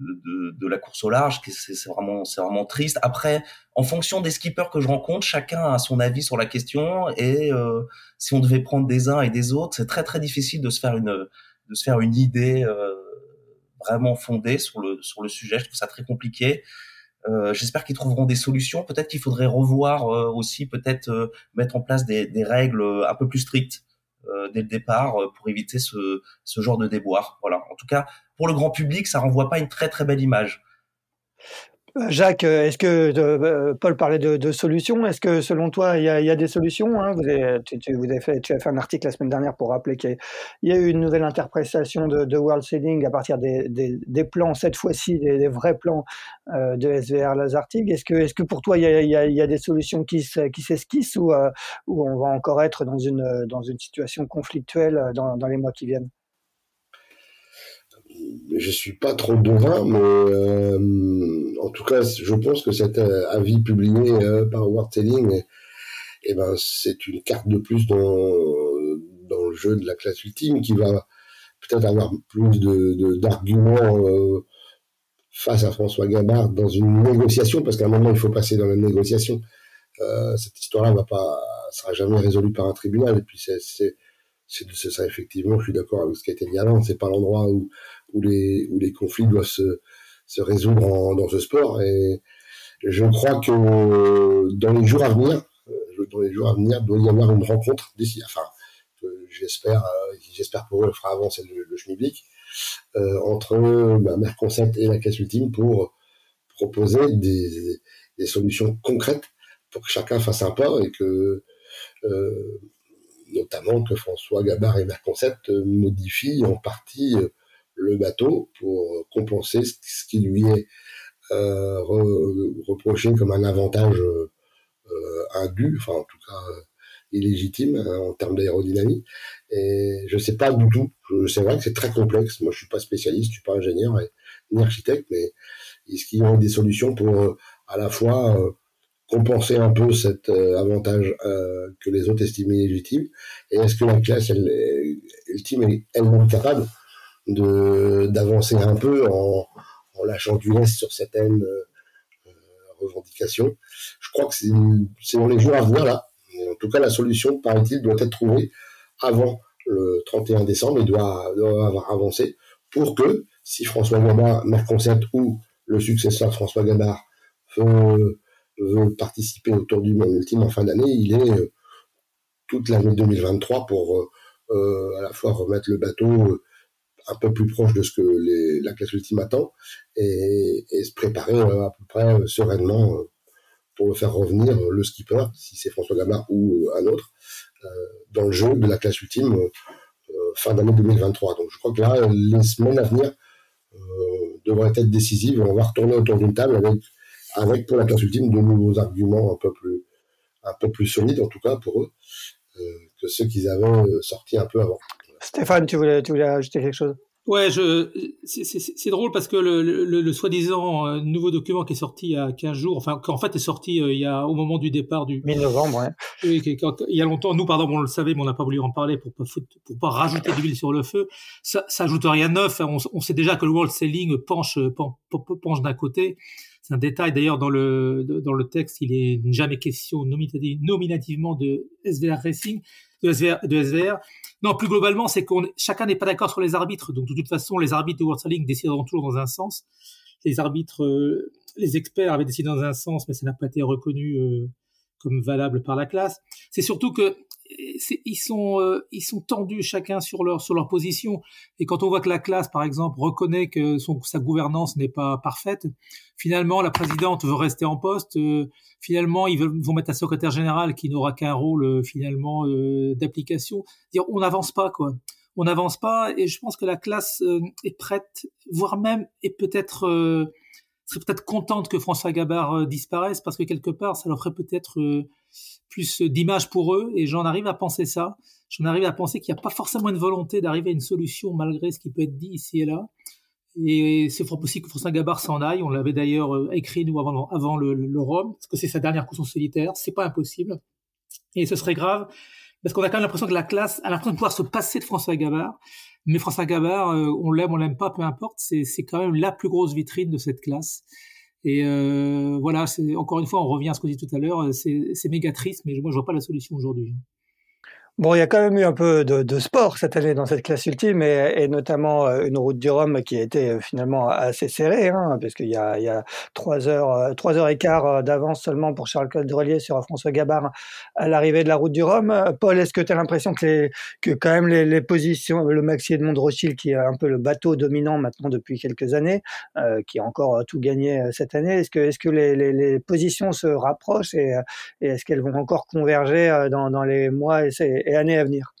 de, de, la course au large, c'est vraiment, c'est vraiment triste. Après, en fonction des skippers que je rencontre, chacun a son avis sur la question et euh, si on devait prendre des uns et des autres, c'est très très difficile de se faire une, de se faire une idée euh, vraiment fondée sur le sur le sujet. Je trouve ça très compliqué. Euh, J'espère qu'ils trouveront des solutions. Peut-être qu'il faudrait revoir euh, aussi, peut-être euh, mettre en place des, des, règles un peu plus strictes dès le départ pour éviter ce, ce genre de déboire. Voilà. En tout cas, pour le grand public, ça renvoie pas une très très belle image. Jacques, est-ce que euh, Paul parlait de, solutions? Est-ce que selon toi, il y a, des solutions hein? vous, avez, tu, fait, as fait un article la semaine dernière pour rappeler qu'il y, a eu une nouvelle interprétation de, World Sailing à partir des, plans, cette fois-ci des, vrais plans euh, de SVR Lazartig. Est-ce que, pour toi, il y a, des solutions qui, s'esquissent ou, euh, on va encore être dans une situation conflictuelle dans les mois qui viennent? Je suis pas trop devin, mais euh, en tout cas, je pense que cet euh, avis publié euh, par World Telling, eh ben, c'est une carte de plus dans, dans le jeu de la classe ultime qui va peut-être avoir plus de d'arguments face à François Gabard dans une négociation, parce qu'à un moment, il faut passer dans la négociation. cette histoire-là va pas, sera jamais résolue par un tribunal, et puis c'est c'est ça effectivement, je suis d'accord avec ce qui a été dit avant, c'est pas l'endroit où, où, les, conflits doivent se, résoudre dans ce sport. Et je crois que dans les jours à venir, euh, dans les jours à venir, doit y avoir une rencontre d'ici, enfin, j'espère, euh, j'espère pour eux, fera avancer le, le euh, entre bah, Merconcept et la caisse ultime pour proposer des, solutions concrètes pour que chacun fasse un pas et que euh, notamment que François Gabard et Merconcept modifient en partie euh, le bateau pour compenser ce qui lui est euh, reproché comme un avantage euh, indu, enfin en tout cas illégitime hein, en termes d'aérodynamie. Et je sais pas du tout. C'est vrai que c'est très complexe. Moi, je suis pas spécialiste, je suis pas ingénieur et, ni architecte, mais est-ce qu'il y a des solutions pour à la fois compenser un peu cet euh, avantage euh, que les autres estimaient légitime Et est-ce que la classe elle, ultime est elle-même capable de d'avancer un peu en, en lâchant du reste sur certaines euh, revendications Je crois que c'est dans les jours à venir là. En tout cas, la solution, paraît-il, doit être trouvée avant le 31 décembre et doit, doit avoir avancé pour que, si François Gabard, Merconcept ou le successeur de François Gabard veut veut participer au Tour du Monde ultime en fin d'année, il est euh, toute l'année 2023 pour euh, euh, à la fois remettre le bateau un peu plus proche de ce que les, la classe ultime attend et, et se préparer à peu près sereinement pour le faire revenir le skipper, si c'est François Gabard ou un autre, dans le jeu de la classe ultime fin d'année 2023. Donc je crois que là, les semaines à venir devraient être décisives. On va retourner autour d'une table avec avec pour la classe ultime de nouveaux arguments un peu plus, un peu plus solides, en tout cas pour eux, euh, que ceux qu'ils avaient euh, sortis un peu avant. Stéphane, tu voulais, tu voulais ajouter quelque chose? Ouais, je, c'est drôle parce que le, le, le, soi-disant euh, nouveau document qui est sorti il y a 15 jours, enfin, qui en fait est sorti il y a, au moment du départ du. Mi-novembre, ouais. Oui, il y a longtemps, nous, pardon, on le savait, mais on n'a pas voulu en parler pour pas, pour pas rajouter de l'huile sur le feu. Ça, ça ajoute rien de neuf. On, on, sait déjà que le World Selling penche, penche, penche d'un côté. C'est un détail d'ailleurs dans le dans le texte, il est jamais question nominativement de SVR Racing, de SVR, de SVR. Non, plus globalement, c'est qu'on chacun n'est pas d'accord sur les arbitres. Donc de toute façon, les arbitres de World Sailing décideront toujours dans un sens. Les arbitres, euh, les experts avaient décidé dans un sens, mais ça n'a pas été reconnu euh, comme valable par la classe. C'est surtout que ils sont euh, ils sont tendus chacun sur leur sur leur position. Et quand on voit que la classe par exemple reconnaît que son, sa gouvernance n'est pas parfaite finalement la présidente veut rester en poste euh, finalement ils veulent, vont mettre un secrétaire général qui n'aura qu'un rôle euh, finalement d'application. On n'avance pas quoi. On n'avance pas et je pense que la classe est prête voire même est peut-être serait peut-être contente que François Gabard disparaisse parce que quelque part ça leur ferait peut-être plus d'image pour eux, et j'en arrive à penser ça. J'en arrive à penser qu'il n'y a pas forcément une volonté d'arriver à une solution malgré ce qui peut être dit ici et là. Et c'est fort possible que François Gabard s'en aille. On l'avait d'ailleurs euh, écrit nous avant, avant le, le, Rome, parce que c'est sa dernière course en solitaire. C'est pas impossible. Et ce serait grave, parce qu'on a quand même l'impression que la classe a l'impression de pouvoir se passer de François Gabard. Mais François Gabard, euh, on l'aime, on l'aime pas, peu importe. C'est quand même la plus grosse vitrine de cette classe. Et euh, voilà, encore une fois, on revient à ce qu'on dit tout à l'heure, c'est méga triste, mais moi je vois pas la solution aujourd'hui. Bon, il y a quand même eu un peu de, de sport cette année dans cette classe ultime et, et, notamment euh, une route du Rhum qui a été euh, finalement assez serrée, hein, parce qu'il y a, il y a trois heures, euh, trois heures et quart d'avance seulement pour Charles Caudrelier sur François Gabard à l'arrivée de la route du Rhum. Paul, est-ce que tu as l'impression que, les, que quand même les, les, positions, le Maxi Edmond Rothschild qui est un peu le bateau dominant maintenant depuis quelques années, euh, qui a encore tout gagné cette année, est-ce que, est-ce que les, les, les, positions se rapprochent et, et est-ce qu'elles vont encore converger dans, dans les mois et, et années à venir.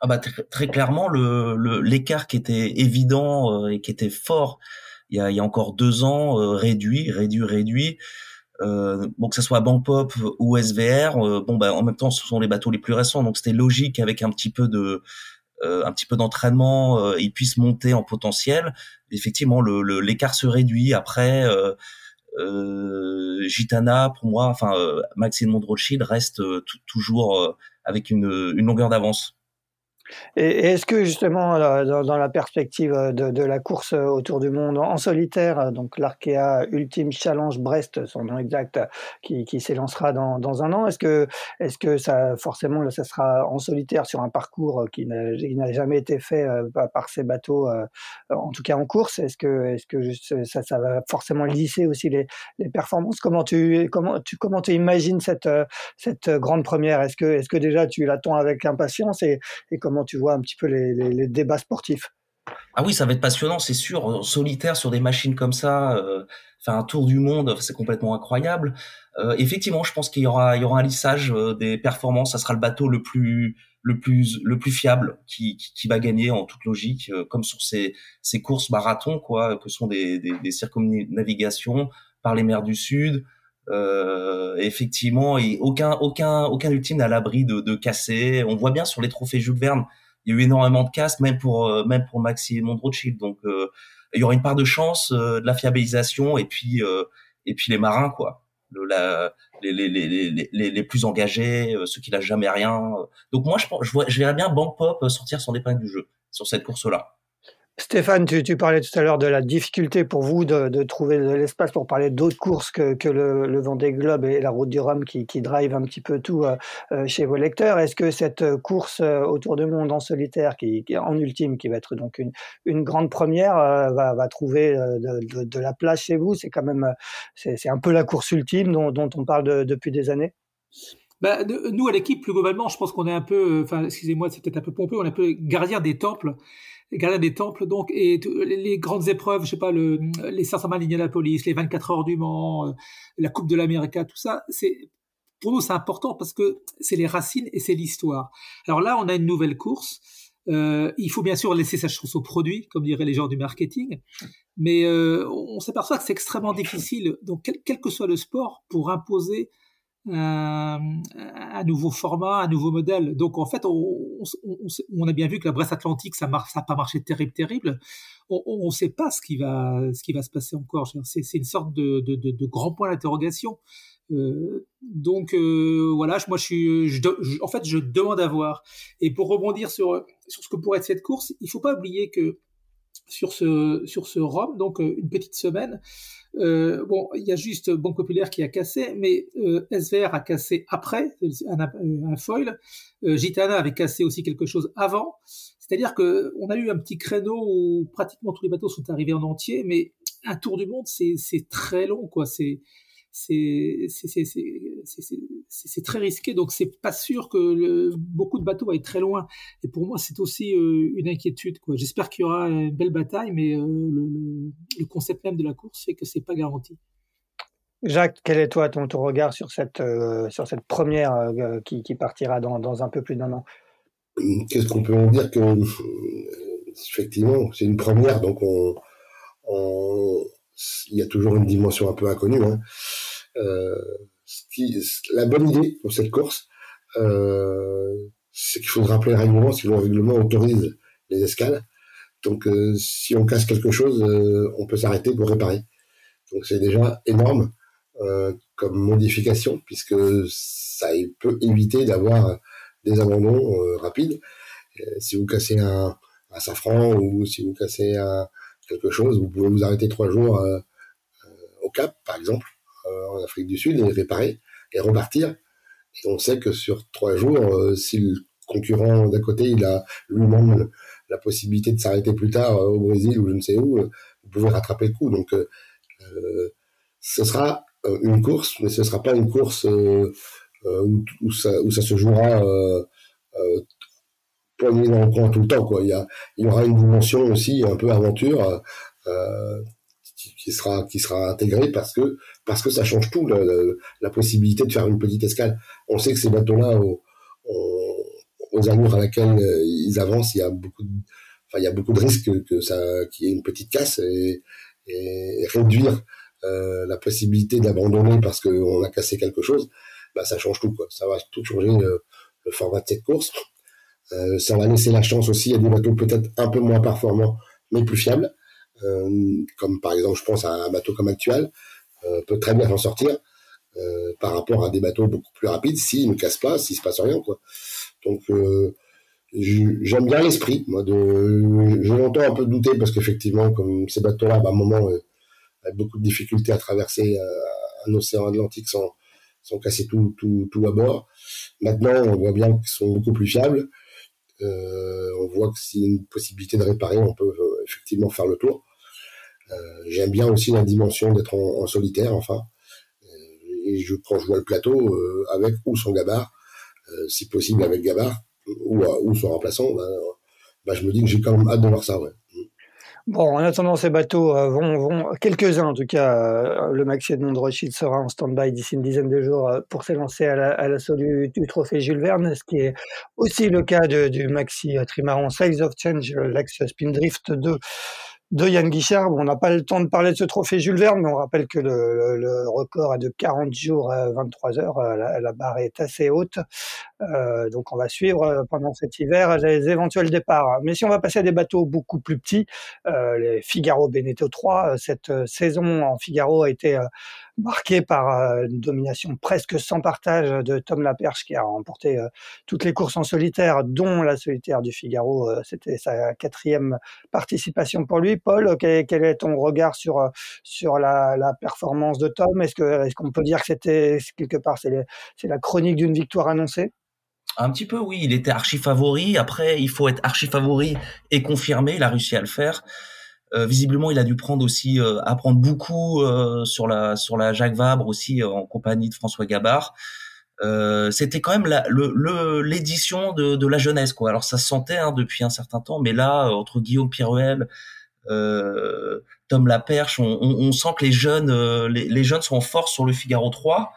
Ah bah très, clairement le l'écart qui était évident euh, et qui était fort il y a, encore deux ans euh, réduit réduit réduit. Euh, bon que ce soit Pop ou SVR euh, bon bah en même temps ce sont les bateaux les plus récents donc c'était logique avec un petit peu de un petit peu d'entraînement ils puissent monter en potentiel. Effectivement le l'écart se réduit après Gitana pour moi enfin Maxime Rothschild reste toujours avec une, une longueur d'avance. Et est-ce que justement, dans, la perspective de, de, la course autour du monde en solitaire, donc l'Arkea Ultime Challenge Brest, son nom exact, qui, qui s'élancera dans, un an, est-ce que, est-ce que ça, forcément, ça sera en solitaire sur un parcours qui n'a jamais été fait euh, par ces bateaux, euh, en tout cas en course? Est-ce que, est-ce que ça, va forcément lisser aussi les, performances? Comment tu, comment tu, comment imagines cette, cette grande première? Est-ce que, est-ce que déjà tu l'attends avec impatience et, tu vois un petit peu les, débats sportifs. Ah oui, ça va être passionnant, c'est sûr. Solitaire sur des machines comme ça, euh, faire un tour du monde, c'est complètement incroyable. Euh, effectivement, je pense qu'il y aura, il y aura un lissage euh, des performances. Ça sera le bateau le plus, le plus, le plus fiable qui, va gagner en toute logique, comme sur ces, ces courses marathon, quoi, que sont des, des, des circumnavigations par les mers du Sud. Euh, effectivement, aucun, aucun, aucun ultime à l'abri de, de casser. On voit bien sur les trophées Jules Verne, il y a eu énormément de casses, même pour, euh, même pour Maxi et Rothschild. Donc, euh, il y aura une part de chance, euh, de la fiabilisation, et puis, et puis les marins, quoi. Le, la, les, les, les, les, les plus engagés, ceux qui lâchent jamais rien. Donc moi, je, je, vois, je verrais bien Bank Pop sortir son épingle du jeu sur cette course-là. Stéphane, tu, parlais tout à l'heure de la difficulté pour vous de, trouver de l'espace pour parler d'autres courses que, le, le, Vendée Globe et la Route du Rhum qui, drive un petit peu tout euh, euh, chez vos lecteurs. Est-ce que cette course euh, autour du monde en solitaire, qui, en ultime, qui va être donc une, grande première, va, trouver de, la place chez vous? C'est quand même, c'est un peu la course ultime dont, on parle depuis des années. Bah, nous, à l'équipe, plus globalement, je pense qu'on est un peu, excusez-moi, c'est peut-être un peu pompeux, on est un peu gardien des temples gardien des temples, donc, et les grandes épreuves, je sais pas, le, les 500 miles police les 24 heures du Mans, euh, la Coupe de l'Amérique, tout ça, c'est, pour nous, c'est important parce que c'est les racines et c'est l'histoire. Alors là, on a une nouvelle course. Euh, il faut bien sûr laisser sa chance au produit, comme diraient les gens du marketing, mais euh, on s'aperçoit que c'est extrêmement difficile, donc quel, que soit le sport, pour imposer un, un, nouveau format, un nouveau modèle. Donc en fait, on, on, on a bien vu que la Bresse Atlantique, ça n'a pas marché terrible, terrible. On ne sait pas ce qui va, ce qui va se passer encore. C'est une sorte de, de, de, de grand point d'interrogation. Euh, donc euh, voilà, moi je suis, je, en fait, je demande à voir. Et pour rebondir sur sur ce que pourrait être cette course, il faut pas oublier que sur ce sur ce Rome, donc euh, une petite semaine, euh, bon, il y a juste Banque Populaire qui a cassé, mais euh, SVR a cassé après un, un foil. Euh, Gitana avait cassé aussi quelque chose avant. C'est-à-dire que on a eu un petit créneau où pratiquement tous les bateaux sont arrivés en entier, mais un tour du monde, c'est très long, quoi. C'est c'est c'est très risqué, donc c'est pas sûr que le, beaucoup de bateaux vont être très loin. Et pour moi, c'est aussi euh, une inquiétude. J'espère qu'il y aura une belle bataille, mais euh, le, le, concept même de la course fait que c'est pas garanti. Jacques, quel est toi ton, ton regard sur cette, euh, sur cette première qui, qui, partira dans, dans, un peu plus d'un an? Qu'est-ce qu'on peut en dire que effectivement c'est une première, donc on, on, il y a toujours une dimension un peu inconnue. Hein. Euh, la bonne idée pour cette course, euh, c'est qu'il faut rappeler le règlement, si le règlement autorise les escales. Donc, euh, si on casse quelque chose, on peut s'arrêter pour réparer. Donc, c'est déjà énorme comme modification, puisque ça peut éviter d'avoir des abandons rapides. si vous cassez un, safran ou si vous cassez un, quelque chose, vous pouvez vous arrêter trois jours au Cap, par exemple. Euh, en Afrique du Sud et réparer et repartir. Et on sait que sur trois jours, euh, si le concurrent d'à côté, il a lui-même la possibilité de s'arrêter plus tard euh, au Brésil ou je ne sais où, vous pouvez rattraper le coup. Donc, ce sera une course, mais ce sera pas une course où, ça, où, ça, se jouera poignée dans le coin tout le temps. Quoi. Il, y il aura une dimension aussi un peu aventure euh, qui sera qui sera intégré parce que parce que ça change tout la, possibilité de faire une petite escale. On sait que ces bateaux-là aux, aux, à laquelle euh, ils avancent, il y a beaucoup de, enfin il y a beaucoup de risques que, ça qu'il y ait une petite casse et, réduire euh, la possibilité d'abandonner parce qu'on a cassé quelque chose, bah ça change tout quoi. Ça va tout changer le format de cette course. Euh, ça va laisser la chance aussi à des bateaux peut-être un peu moins performants mais plus fiables euh, comme par exemple, je pense à un bateau comme Actuel, euh, peut très bien s'en sortir euh, par rapport à des bateaux beaucoup plus rapides s'ils ne cassent pas, s'il se passe rien, quoi. Donc, j'aime bien l'esprit. Moi, de, je l'entends un peu douter parce qu'effectivement, comme ces bateaux-là, bah, à un moment, euh, avec beaucoup de difficultés à traverser un océan Atlantique sans, sans casser tout, tout, tout à bord. Maintenant, on voit bien qu'ils sont beaucoup plus fiables. Euh, on voit que s'il y a une possibilité de réparer, on peut effectivement faire le tour. Euh, j'aime bien aussi la dimension d'être en, solitaire, enfin. Euh, et je, quand je vois le plateau, euh, avec ou son gabar, si possible avec gabar, ou, ou son remplaçant, bah, bah, je me dis que j'ai quand même hâte de voir ça. Ouais. Bon, en attendant, ces bateaux vont, vont quelques-uns en tout cas, le Maxi Edmond Rothschild sera en stand-by d'ici une dizaine de jours pour s'élancer à l'assaut du, du, trophée Jules Verne, ce qui est aussi le cas de, du Maxi Trimaran Size of Change, l'ex Spindrift 2 de Yann Guichard. on n'a pas le temps de parler de ce trophée Jules Verne, mais on rappelle que le, record est de 40 jours à 23 heures. Euh, la, la barre est assez haute. Euh, donc on va suivre euh, pendant cet hiver les éventuels départs. Mais si on va passer à des bateaux beaucoup plus petits, euh, les Figaro Beneteau 3, cette saison en Figaro a été marqué par euh, une domination presque sans partage de Tom Laperche qui a remporté euh, toutes les courses en solitaire, dont la solitaire du Figaro. Euh, c'était sa quatrième participation pour lui. Paul, quel, est ton regard sur sur la, la performance de Tom? Est-ce que est-ce qu'on peut dire que c'était quelque part c'est la chronique d'une victoire annoncée? Un petit peu, oui. Il était archi favori. Après, il faut être archi favori et confirmer. Il a réussi à le faire. Euh, visiblement, il a dû prendre aussi euh, apprendre beaucoup euh, sur la sur la Jacques Vabre aussi en compagnie de François Gabard. C'était quand même le l'édition de, de la jeunesse quoi. Alors ça se sentait hein, depuis un certain temps, mais là entre Guillaume Piruel, Tom Laperche, on, on, on, sent que les jeunes les, les, jeunes sont en force sur le Figaro 3.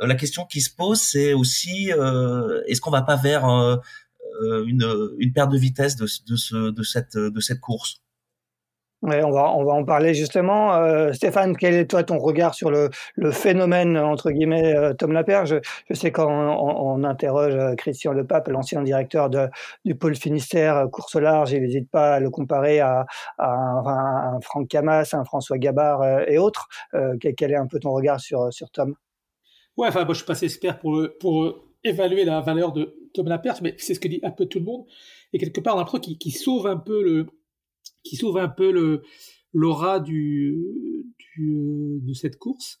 La question qui se pose, c'est aussi est-ce qu'on va pas vers une, une perte de vitesse de, de, ce, de cette de cette course? Ouais, on va on va en parler justement. Euh, Stéphane, quel est toi ton regard sur le, le phénomène entre guillemets euh, Tom Lapierre je, je sais quand on, interroge euh, Christian Lepape, l'ancien directeur de, du pôle Finistère euh, course large, il n'hésite pas à le comparer à, à, un, un, Franck Camas, un François Gabard et autres. Quel, est un peu ton regard sur sur Tom? Ouais, enfin moi je suis pas assez expert pour pour évaluer la valeur de Tom Lapierre, mais c'est ce que dit un peu tout le monde. Et quelque part, on a l'impression qu'il qui sauve un peu le qui sauve un peu le l'aura du, du, de cette course.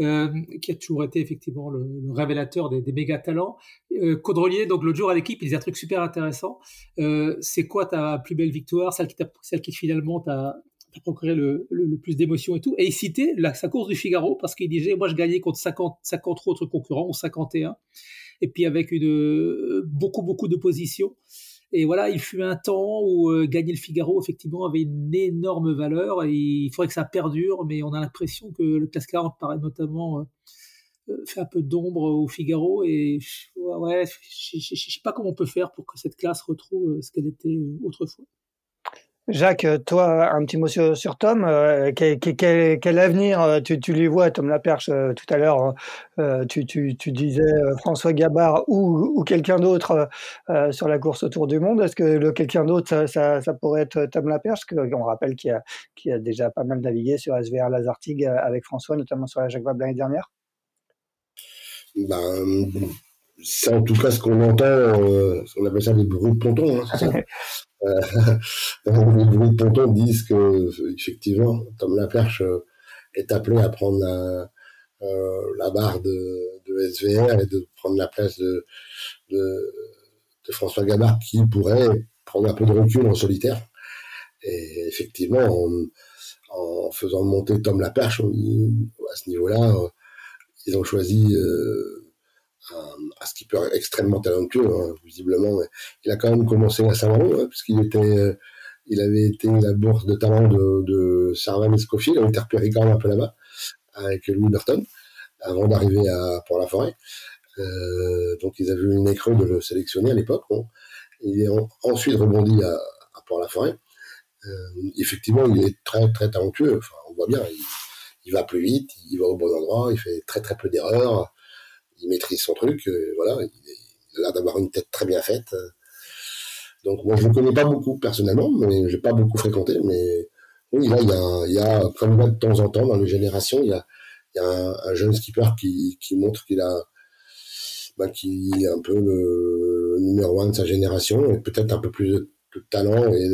Euh, qui a toujours été effectivement le, révélateur des, méga talents. Euh, Caudrelier, donc l'autre jour à l'équipe, il disait un truc super intéressant. Euh, c'est quoi ta plus belle victoire, celle qui, celle qui finalement t'a procuré le, plus d'émotions et tout. Et il citait la, sa course du Figaro parce qu'il disait, moi je gagnais contre 50, 50 autres concurrents, ou 51, et puis avec une, beaucoup, beaucoup d'opposition. Et voilà, il fut un temps où euh, gagner le Figaro, effectivement, avait une énorme valeur et il faudrait que ça perdure, mais on a l'impression que le classe 40 paraît notamment euh, euh, fait un peu d'ombre au Figaro et ouais, je, ne sais pas comment on peut faire pour que cette classe retrouve ce qu'elle était autrefois. Jacques, toi, un petit mot sur, Tom. Euh, quel, avenir euh, tu, tu, lui vois, Tom Laperche, euh, tout à l'heure, tu, disais François Gabard ou, quelqu'un d'autre sur la course autour du monde. Est-ce que le quelqu'un d'autre, ça, pourrait être Tom Laperche? On rappelle qu'il a, a, déjà pas mal navigué sur SVR Lazartigue avec François, notamment sur la Jacques Vabre l'année dernière. Ben, c'est en tout cas ce qu'on entend, on appelle ça des bruits de ponton, hein, Euh, les bruits de ponton disent que effectivement Tom Laperche euh, est appelé à prendre la, euh, barre de, SVR et de prendre la place de, François Gabard qui pourrait prendre un peu de recul en solitaire. Et effectivement, en, faisant monter Tom Laperche, à ce niveau-là, ils ont choisi euh, un, skipper extrêmement talentueux, hein, visiblement. Il a quand même commencé à Saint-Malo, hein, puisqu'il était, euh, il avait été la bourse de talent de, de Sarvan Escoffier, avait été repéré quand même un peu là-bas, avec Louis Burton, avant d'arriver à Port-la-Forêt. Euh, donc ils avaient eu une écreux de le sélectionner à l'époque. Il est ensuite rebondi à, à Port-la-Forêt. Euh, effectivement, il est très très talentueux. On voit bien, il, il, va plus vite, il va au bon endroit, il fait très très peu d'erreurs il maîtrise son truc, euh, voilà, il, a l'air d'avoir une tête très bien faite. Donc moi je ne connais pas beaucoup personnellement, mais j'ai pas beaucoup fréquenté, mais oui là il y a, il y a comme de temps en temps dans les générations, il y a, un, jeune skipper qui, montre qu'il a bah, qui est un peu le, numéro un de sa génération et peut-être un peu plus de, talent et,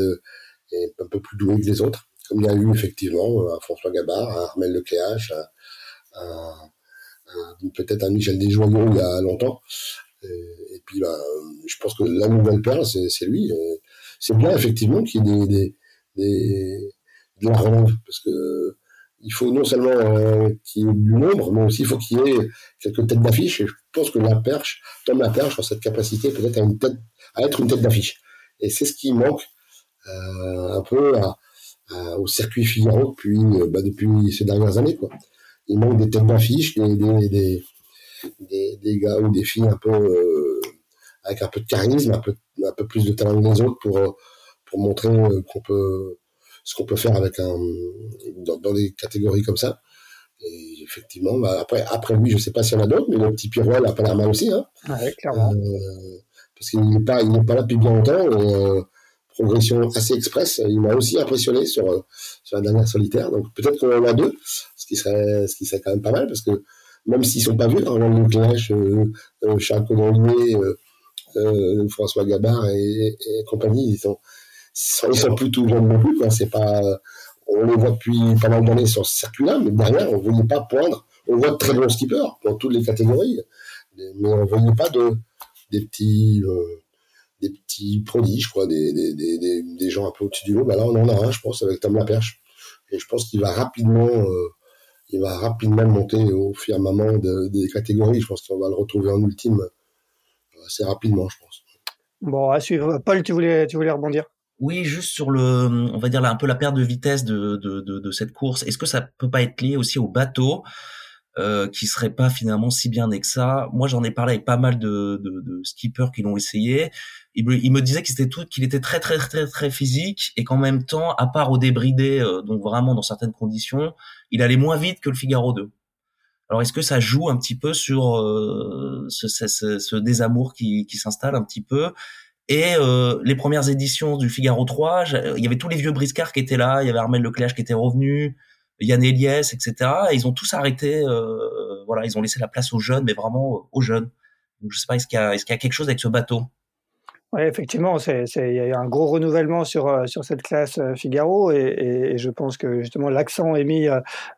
un peu plus doué que les autres, comme il y a eu effectivement à François Gabard, à Armel Lecléache, à, euh, peut-être un Michel Desjoyaux il y a longtemps. Et, puis, bah, je pense que la nouvelle perle, c'est lui. C'est bien, effectivement, qu'il y ait des, des, de la relève, parce que il faut non seulement euh, qu'il y ait du nombre, mais aussi il faut qu'il y ait quelques têtes d'affiche. Et je pense que la perche, Tom la perche, a cette capacité peut-être à, à être une tête d'affiche. Et c'est ce qui manque euh, un peu au circuit Figaro depuis, bah, depuis ces dernières années. Quoi il manque des têtes d'affiche, des, des, des, des, gars ou des filles un peu euh, avec un peu de charisme, un peu, un peu plus de talent que les autres pour, euh, pour montrer euh, qu'on peut ce qu'on peut faire avec un dans, des catégories comme ça. Et effectivement, bah après, après lui, je sais pas s'il y en a d'autres, mais le petit Pirouel a pas l'air mal aussi. Hein. Ouais, clairement. parce qu'il n'est pas, il n'est pas là depuis bien longtemps progression assez express. Il m'a aussi impressionné sur, sur la dernière solitaire. Donc peut-être qu'on en a deux, qui serait, ce qui serait quand même pas mal parce que même s'ils sont pas vus, Orlando Clash, euh, euh, Charles Codronnier, euh, euh, François Gabard et, compagnie, ils sont, ils sont plutôt jeunes non plus. Quoi. C'est pas, on les voit depuis pas mal d'années sur ce circuit-là, mais derrière, on ne voyait pas poindre. On voit de très bons skippers dans toutes les catégories, mais on ne voyait pas de, des petits, euh, des petits prodiges, quoi, des, des, des, des gens un peu au-dessus du lot. Bah là, on en a un, je pense, avec Tom Laperche. Et je pense qu'il va rapidement, euh, il va rapidement monter au firmament de, des catégories. Je pense qu'on va le retrouver en ultime euh, assez rapidement, je pense. Bon, à suivre. Paul, tu voulais, tu voulais rebondir? Oui, juste sur le, on va dire là, un peu la perte de vitesse de, de, de, de cette course. Est-ce que ça peut pas être lié aussi au bateau? Euh, qui serait pas finalement si bien né que ça. Moi, j'en ai parlé avec pas mal de, de, de skippers qui l'ont essayé. Il me, il me disait qu'il était tout, était très très très très physique et qu'en même temps, à part au débridé, euh, donc vraiment dans certaines conditions, il allait moins vite que le Figaro 2. Alors est-ce que ça joue un petit peu sur euh, ce, ce, ce, désamour qui, qui s'installe un petit peu? Et euh, les premières éditions du Figaro 3, il y avait tous les vieux briscards qui étaient là, il y avait Armel Leclerc qui était revenu, Yann Eliès, etc. Et ils ont tous arrêté, voilà, ils ont laissé la place aux jeunes, mais vraiment aux jeunes. Donc, je sais pas, est-ce qu'il y est-ce qu'il y a quelque chose avec ce bateau? Oui, effectivement, c'est, il y a un gros renouvellement sur, euh, sur cette classe euh, Figaro et, et, je pense que justement l'accent est mis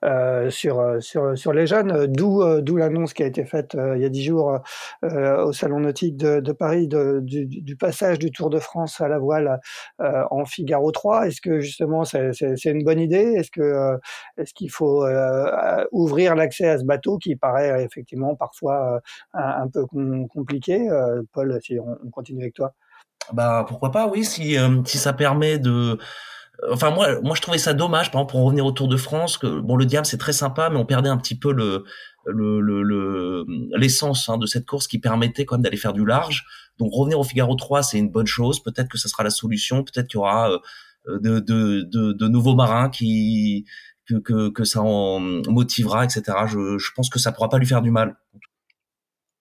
euh, sur, sur, sur les jeunes, d'où, d'où l'annonce qui a été faite il y a dix jours au Salon nautique de, de Paris de, du, du, passage du Tour de France à la voile en Figaro 3. Est-ce que justement c'est, c'est, une bonne idée? Est-ce, que, est-ce qu'il faut ouvrir l'accès à ce bateau qui paraît effectivement parfois un, un, peu compliqué? Paul, si on continue avec toi. Bah pourquoi pas, oui, si euh, si ça permet de enfin moi moi je trouvais ça dommage par exemple pour revenir au Tour de France que bon le diable c'est très sympa mais on perdait un petit peu le le le l'essence hein, de cette course qui permettait quand même d'aller faire du large. Donc revenir au Figaro 3 c'est une bonne chose. Peut-être que ça sera la solution. Peut-être qu'il y aura euh, de, de, de, de, nouveaux marins qui que, que, que ça en motivera etc je, je pense que ça pourra pas lui faire du mal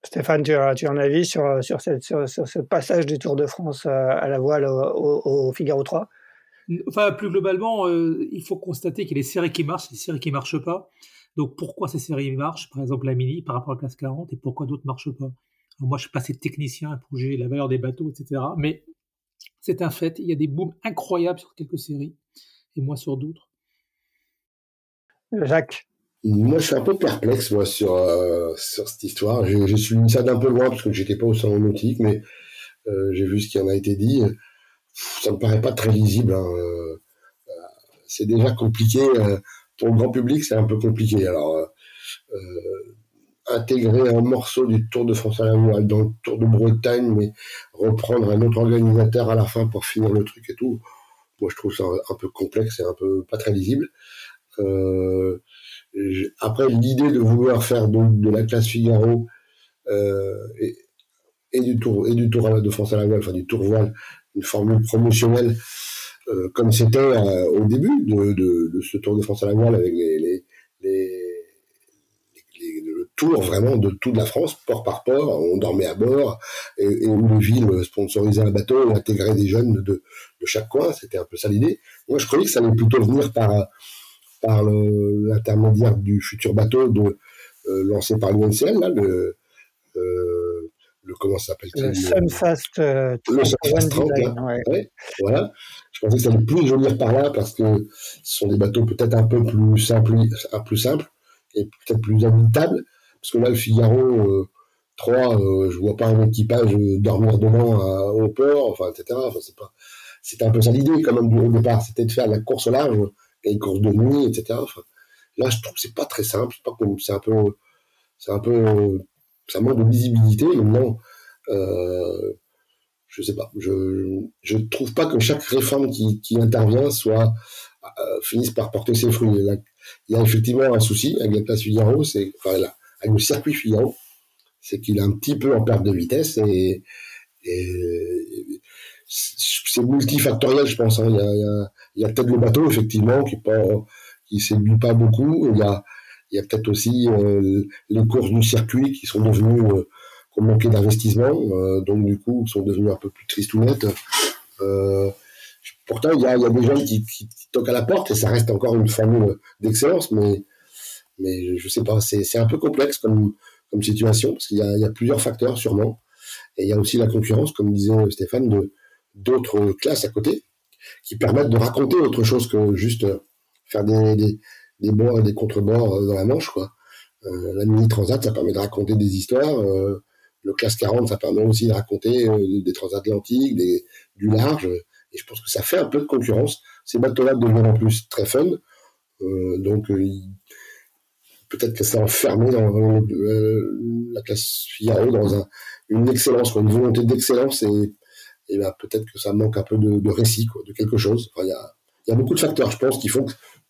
Stéphane, tu as, tu as un avis sur, sur, cette, sur, ce passage du Tour de France à la voile au, au, Figaro 3 Enfin, plus globalement, euh, il faut constater qu'il y a des séries qui marchent, des séries qui ne marchent pas. Donc, pourquoi ces séries marchent? Par exemple, la Mini par rapport à la classe 40 et pourquoi d'autres ne marchent pas? Moi, je suis passé de technicien pour juger la valeur des bateaux, etc. Mais c'est un fait, il y a des booms incroyables sur quelques séries et moins sur d'autres. Jacques? Moi, je suis un peu perplexe, moi, sur, euh, sur cette histoire. J'ai suivi ça d'un peu loin, parce que j'étais pas au salon nautique, mais euh, j'ai vu ce qui en a été dit. Ça me paraît pas très lisible. Hein. Euh, c'est déjà compliqué. pour le grand public, c'est un peu compliqué. Alors, intégrer un morceau du Tour de France à la dans le Tour de Bretagne, mais reprendre un autre organisateur à la fin pour finir le truc et tout, moi, je trouve ça un, peu complexe et un peu pas très lisible. Euh, après, l'idée de vouloir faire donc de la classe Figaro euh, et, et, du tour et du tour de France à la voile, enfin du tour voile, une formule promotionnelle euh, comme c'était euh, au début de, de, de, ce Tour de France à la voile avec les, les, les, le tour vraiment de toute la France, port par port, on dormait à bord et, et où les villes sponsorisaient un bateau et intégraient des jeunes de, de chaque coin, c'était un peu ça l'idée. Moi je croyais que ça allait plutôt venir par par l'intermédiaire du futur bateau de, euh, lancé par l'UNCL, le, euh, le comment s'appelle-t-il Le Sunfast, euh, le Sunfast 30, ouais. voilà. Je pensais que ça allait plus venir par là parce que ce sont des bateaux peut-être un peu plus simples, plus simples et peut-être plus habitables. Parce que là, le Figaro euh, 3, euh, je vois pas un équipage dormir devant au port, enfin, etc. Enfin, c'est pas, c'était un peu ça l'idée quand même du au départ, c'était de faire la course au large les courses de nuit, etc. là, je trouve que c'est pas très simple. C'est un peu, c'est un peu, ça manque de visibilité. Maintenant, euh, je sais pas. Je, je trouve pas que chaque réforme qui, intervient soit euh, finisse par porter ses fruits. il y a effectivement un souci avec la place avec le circuit Figaro, c'est qu'il est un petit peu en perte de vitesse et, c'est multifactoriel, je pense. Hein. Il, y a, il y a peut-être le bateau, effectivement, qui pas, qui séduit pas beaucoup. Il y a, peut-être aussi euh, les courses du circuit qui sont devenues, euh, qui ont manqué d'investissement, euh, donc du coup, sont devenues un peu plus tristounettes. Euh, pourtant, il y a, il y a des gens qui, toquent à la porte et ça reste encore une formule d'excellence, mais, mais je sais pas, c'est, un peu complexe comme, situation parce qu'il y a, plusieurs facteurs sûrement. Et il y a aussi la concurrence, comme disait Stéphane, d'autres classes à côté qui permettent de raconter autre chose que juste faire des, des, des bords et des contrebords euh, dans la Manche, quoi. Euh, la mini transat, ça permet de raconter des histoires. Euh, le classe 40, ça permet aussi de raconter des transatlantiques, des, du large. Et je pense que ça fait un peu de concurrence. Ces bateaux-là deviennent en plus très fun. donc, peut-être que ça enfermé dans la classe Figaro dans un, une excellence, une volonté d'excellence et et ben, peut-être que ça manque un peu de, de récit, quoi, de quelque chose. Il y, a, y, a, beaucoup de facteurs, je pense, qui font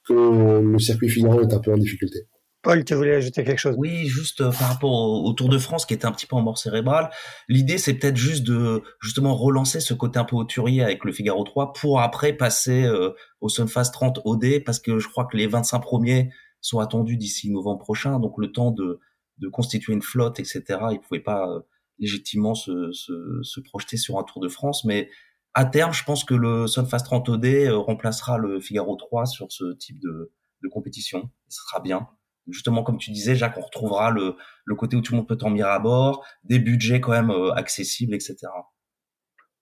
que, le circuit Figaro est un peu en difficulté. Paul, tu voulais ajouter quelque chose? Oui, juste euh, par rapport au, Tour de France qui était un petit peu en mort cérébrale. L'idée, c'est peut-être juste de justement relancer ce côté un peu auturier avec le Figaro 3 pour après passer euh, au Sunfast 30 OD parce que je crois que les 25 premiers sont attendus d'ici novembre prochain, donc le temps de, de constituer une flotte, etc. Ils pouvaient pas euh, légitimement se, se, se, projeter sur un Tour de France. Mais à terme, je pense que le Sunfast 30 OD euh, remplacera le Figaro 3 sur ce type de, de compétition. Ce sera bien. Justement, comme tu disais, Jacques, on retrouvera le, le côté où tout le monde peut dormir à bord, des budgets quand même euh, accessibles, etc.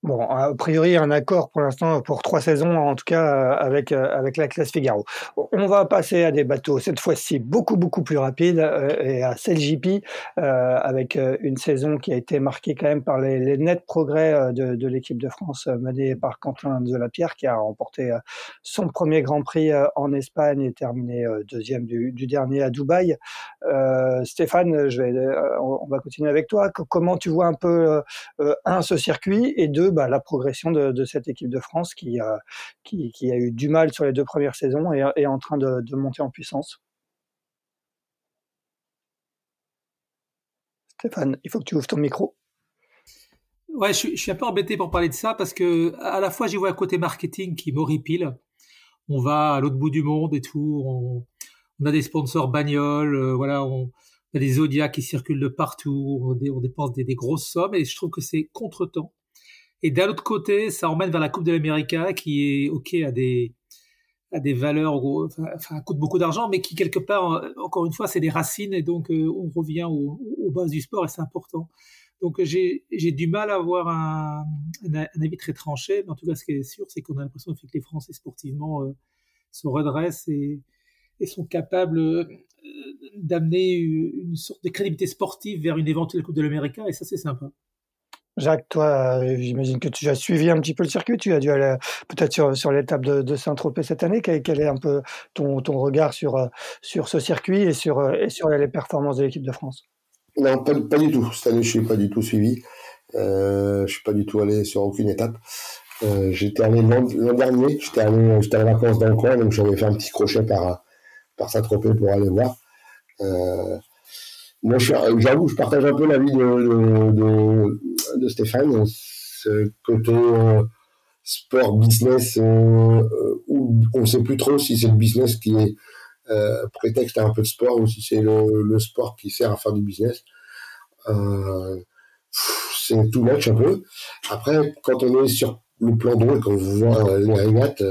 Bon, a priori, un accord pour l'instant pour trois saisons, en tout cas euh, avec euh, avec la classe Figaro. On va passer à des bateaux cette fois-ci beaucoup beaucoup plus rapides euh, et à CLJP avec une saison qui a été marquée quand même par les, nets progrès de, l'équipe de France menée par Quentin Delapierre qui a remporté son premier Grand Prix en Espagne et terminé deuxième du, du dernier à Dubaï. Stéphane, je vais, on va continuer avec toi. Comment tu vois un peu un ce circuit et deux bah, la progression de, cette équipe de France qui, a eu du mal sur les deux premières saisons et est en train de, monter en puissance. Stéphane, il faut que tu ouvres ton micro. Ouais, je, suis un peu embêté pour parler de ça parce que à la fois j'y vois un côté marketing qui m'horripile. On va à l'autre bout du monde et tout. On, a des sponsors bagnoles, euh, voilà, on, a des Zodiacs qui circulent de partout. On, dépense des, des, grosses sommes et je trouve que c'est contre-temps. Et d'un autre côté, ça emmène vers la Coupe de l'Amérique qui est ok à des à des valeurs, enfin, coûte beaucoup d'argent, mais qui quelque part, encore une fois, c'est des racines et donc euh, on revient aux, aux, bases du sport et c'est important. Donc j'ai du mal à avoir un, un, avis très tranché, mais en tout cas, ce qui est sûr, c'est qu'on a l'impression que les Français sportivement euh, se redressent et, et sont capables euh, d'amener une sorte de crédibilité sportive vers une éventuelle Coupe de l'Amérique et ça, c'est sympa. Jacques, toi, euh, j'imagine que tu as suivi un petit peu le circuit. Tu as dû aller peut-être sur, sur l'étape de, Saint-Tropez cette année. Quel, est un peu ton, ton regard sur, euh, sur ce circuit et sur, euh, sur les performances de l'équipe de France? Non, pas, du tout. Cette année, je ne suis pas du tout suivi. Euh, je ne suis pas du tout allé sur aucune étape. Euh, j'étais allé l'an dernier, j'étais allé, en vacances dans le coin, donc j'avais fait un petit crochet par, par Saint-Tropez pour aller voir. Euh, moi, j'avoue, je partage un peu l'avis de, de, Stéphane. Ce côté euh, sport business euh, euh, où on ne sait plus trop si c'est le business qui est euh, prétexte à un peu de sport ou si c'est le, sport qui sert à faire du business. C'est tout match un peu. Après, quand on est sur le plan d'eau et qu'on voit les régates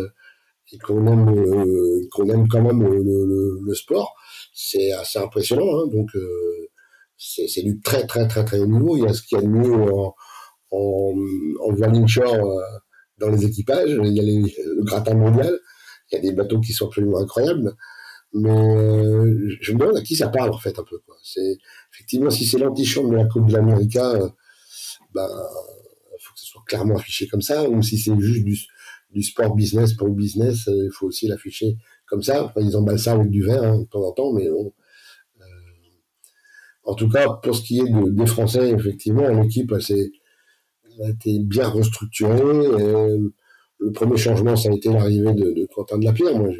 et qu'on aime, qu'on aime quand même le sport, c'est assez impressionnant. Hein, donc, euh, c'est du très, très, très, très haut niveau. Il y a ce qu'il y a de mieux en, en, en euh, dans les équipages. Il y a les, le gratin mondial. Il y a des bateaux qui sont absolument incroyables. Mais euh, je me demande à qui ça parle, en fait, un peu. C'est Effectivement, si c'est l'antichambre de la Coupe de l'Amérique, euh, ben, faut que ce soit clairement affiché comme ça. Ou si c'est juste du, du sport business pour le business, il faut aussi l'afficher comme ça. ils emballent ça avec du verre hein, de temps en temps, mais bon. Euh, en tout cas, pour ce qui est de, des Français, effectivement, l'équipe a été bien restructurée. le premier changement, ça a été l'arrivée de, Quentin de la Pierre. Moi,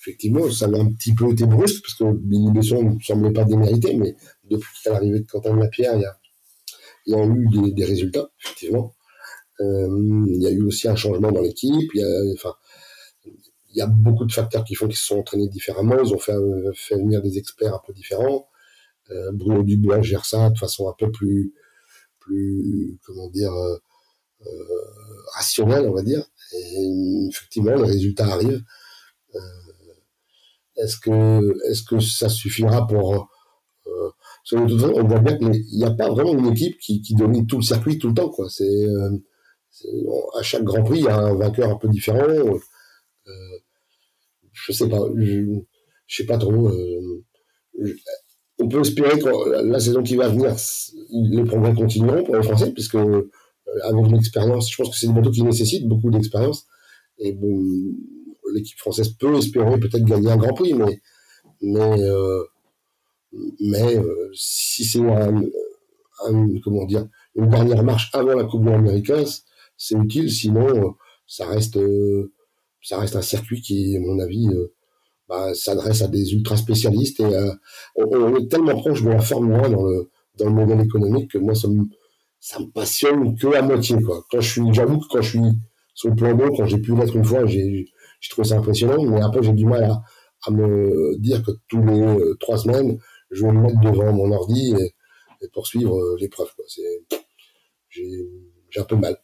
effectivement, ça m'a un petit peu été brusque parce que Billy Besson ne semblait pas démérité, mais depuis l'arrivée de Quentin de la Pierre, il y a, eu des, résultats, effectivement. Euh, il y a eu aussi un changement dans l'équipe. Il y a beaucoup de facteurs qui font qu'ils se sont entraînés différemment. Ils ont fait, euh, venir des experts un peu différents. Euh, Bruno Dubois gère ça de façon un peu plus, plus comment dire, euh, rationnelle, on va dire. Et effectivement, les résultats arrivent. Euh, est-ce que, est-ce que ça suffira pour on voit bien qu'il n'y a pas vraiment une équipe qui, qui, domine tout le circuit tout le temps. Quoi. C'est, à chaque Grand Prix, il y a un vainqueur un peu différent. Je sais pas, je, je sais pas trop. Euh, on peut espérer que la saison qui va venir, les progrès continueront pour les Français, puisque euh, avec l'expérience, je pense que c'est des bateaux qui nécessitent beaucoup d'expérience. Et bon, l'équipe française peut espérer peut-être gagner un Grand Prix, mais mais euh, mais euh, si c'est un, comment dire une dernière marche avant la Coupe de l'Amérique, c'est utile. Sinon, ça reste ça reste un circuit qui, à mon avis, euh, bah, s'adresse à des ultra spécialistes et euh, on, est tellement proche de la Formule 1 dans le, dans le modèle économique que moi, ça me, ça me passionne que à moitié, quoi. Quand je suis, j'avoue que quand je suis sur le plan d'eau, quand j'ai pu l'être une fois, j'ai, trouvé ça impressionnant, mais après, j'ai du mal à, à me dire que tous les euh, trois semaines, je vais me mettre devant mon ordi et, poursuivre l'épreuve, quoi. J'ai un peu mal.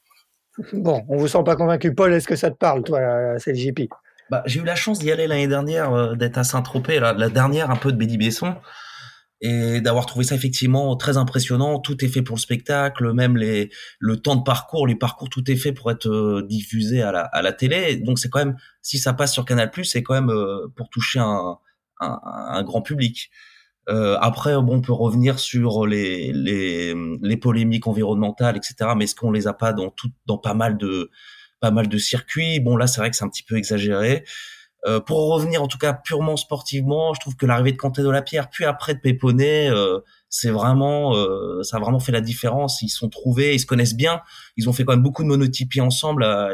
Bon, on vous sent pas convaincu. Paul, est-ce que ça te parle, toi, c'est le bah, J'ai eu la chance d'y aller l'année dernière, euh, d'être à Saint-Tropez, la, la, dernière un peu de Bédi Besson. et d'avoir trouvé ça effectivement très impressionnant. Tout est fait pour le spectacle, même les le temps de parcours, les parcours, tout est fait pour être euh, diffusé à la, à la télé. Donc c'est quand même, si ça passe sur Canal+, c'est quand même euh, pour toucher un, un, un grand public. Euh, après, bon, on peut revenir sur les, les, les polémiques environnementales, etc. Mais est-ce qu'on les a pas dans tout, dans pas mal de pas mal de circuits? Bon, là, c'est vrai que c'est un petit peu exagéré. Euh, pour revenir en tout cas purement sportivement, je trouve que l'arrivée de Quentin de la Pierre, puis après de Péponnet, euh, c'est vraiment, euh, ça a vraiment fait la différence. Ils sont trouvés, ils se connaissent bien. Ils ont fait quand même beaucoup de monotypie ensemble. À,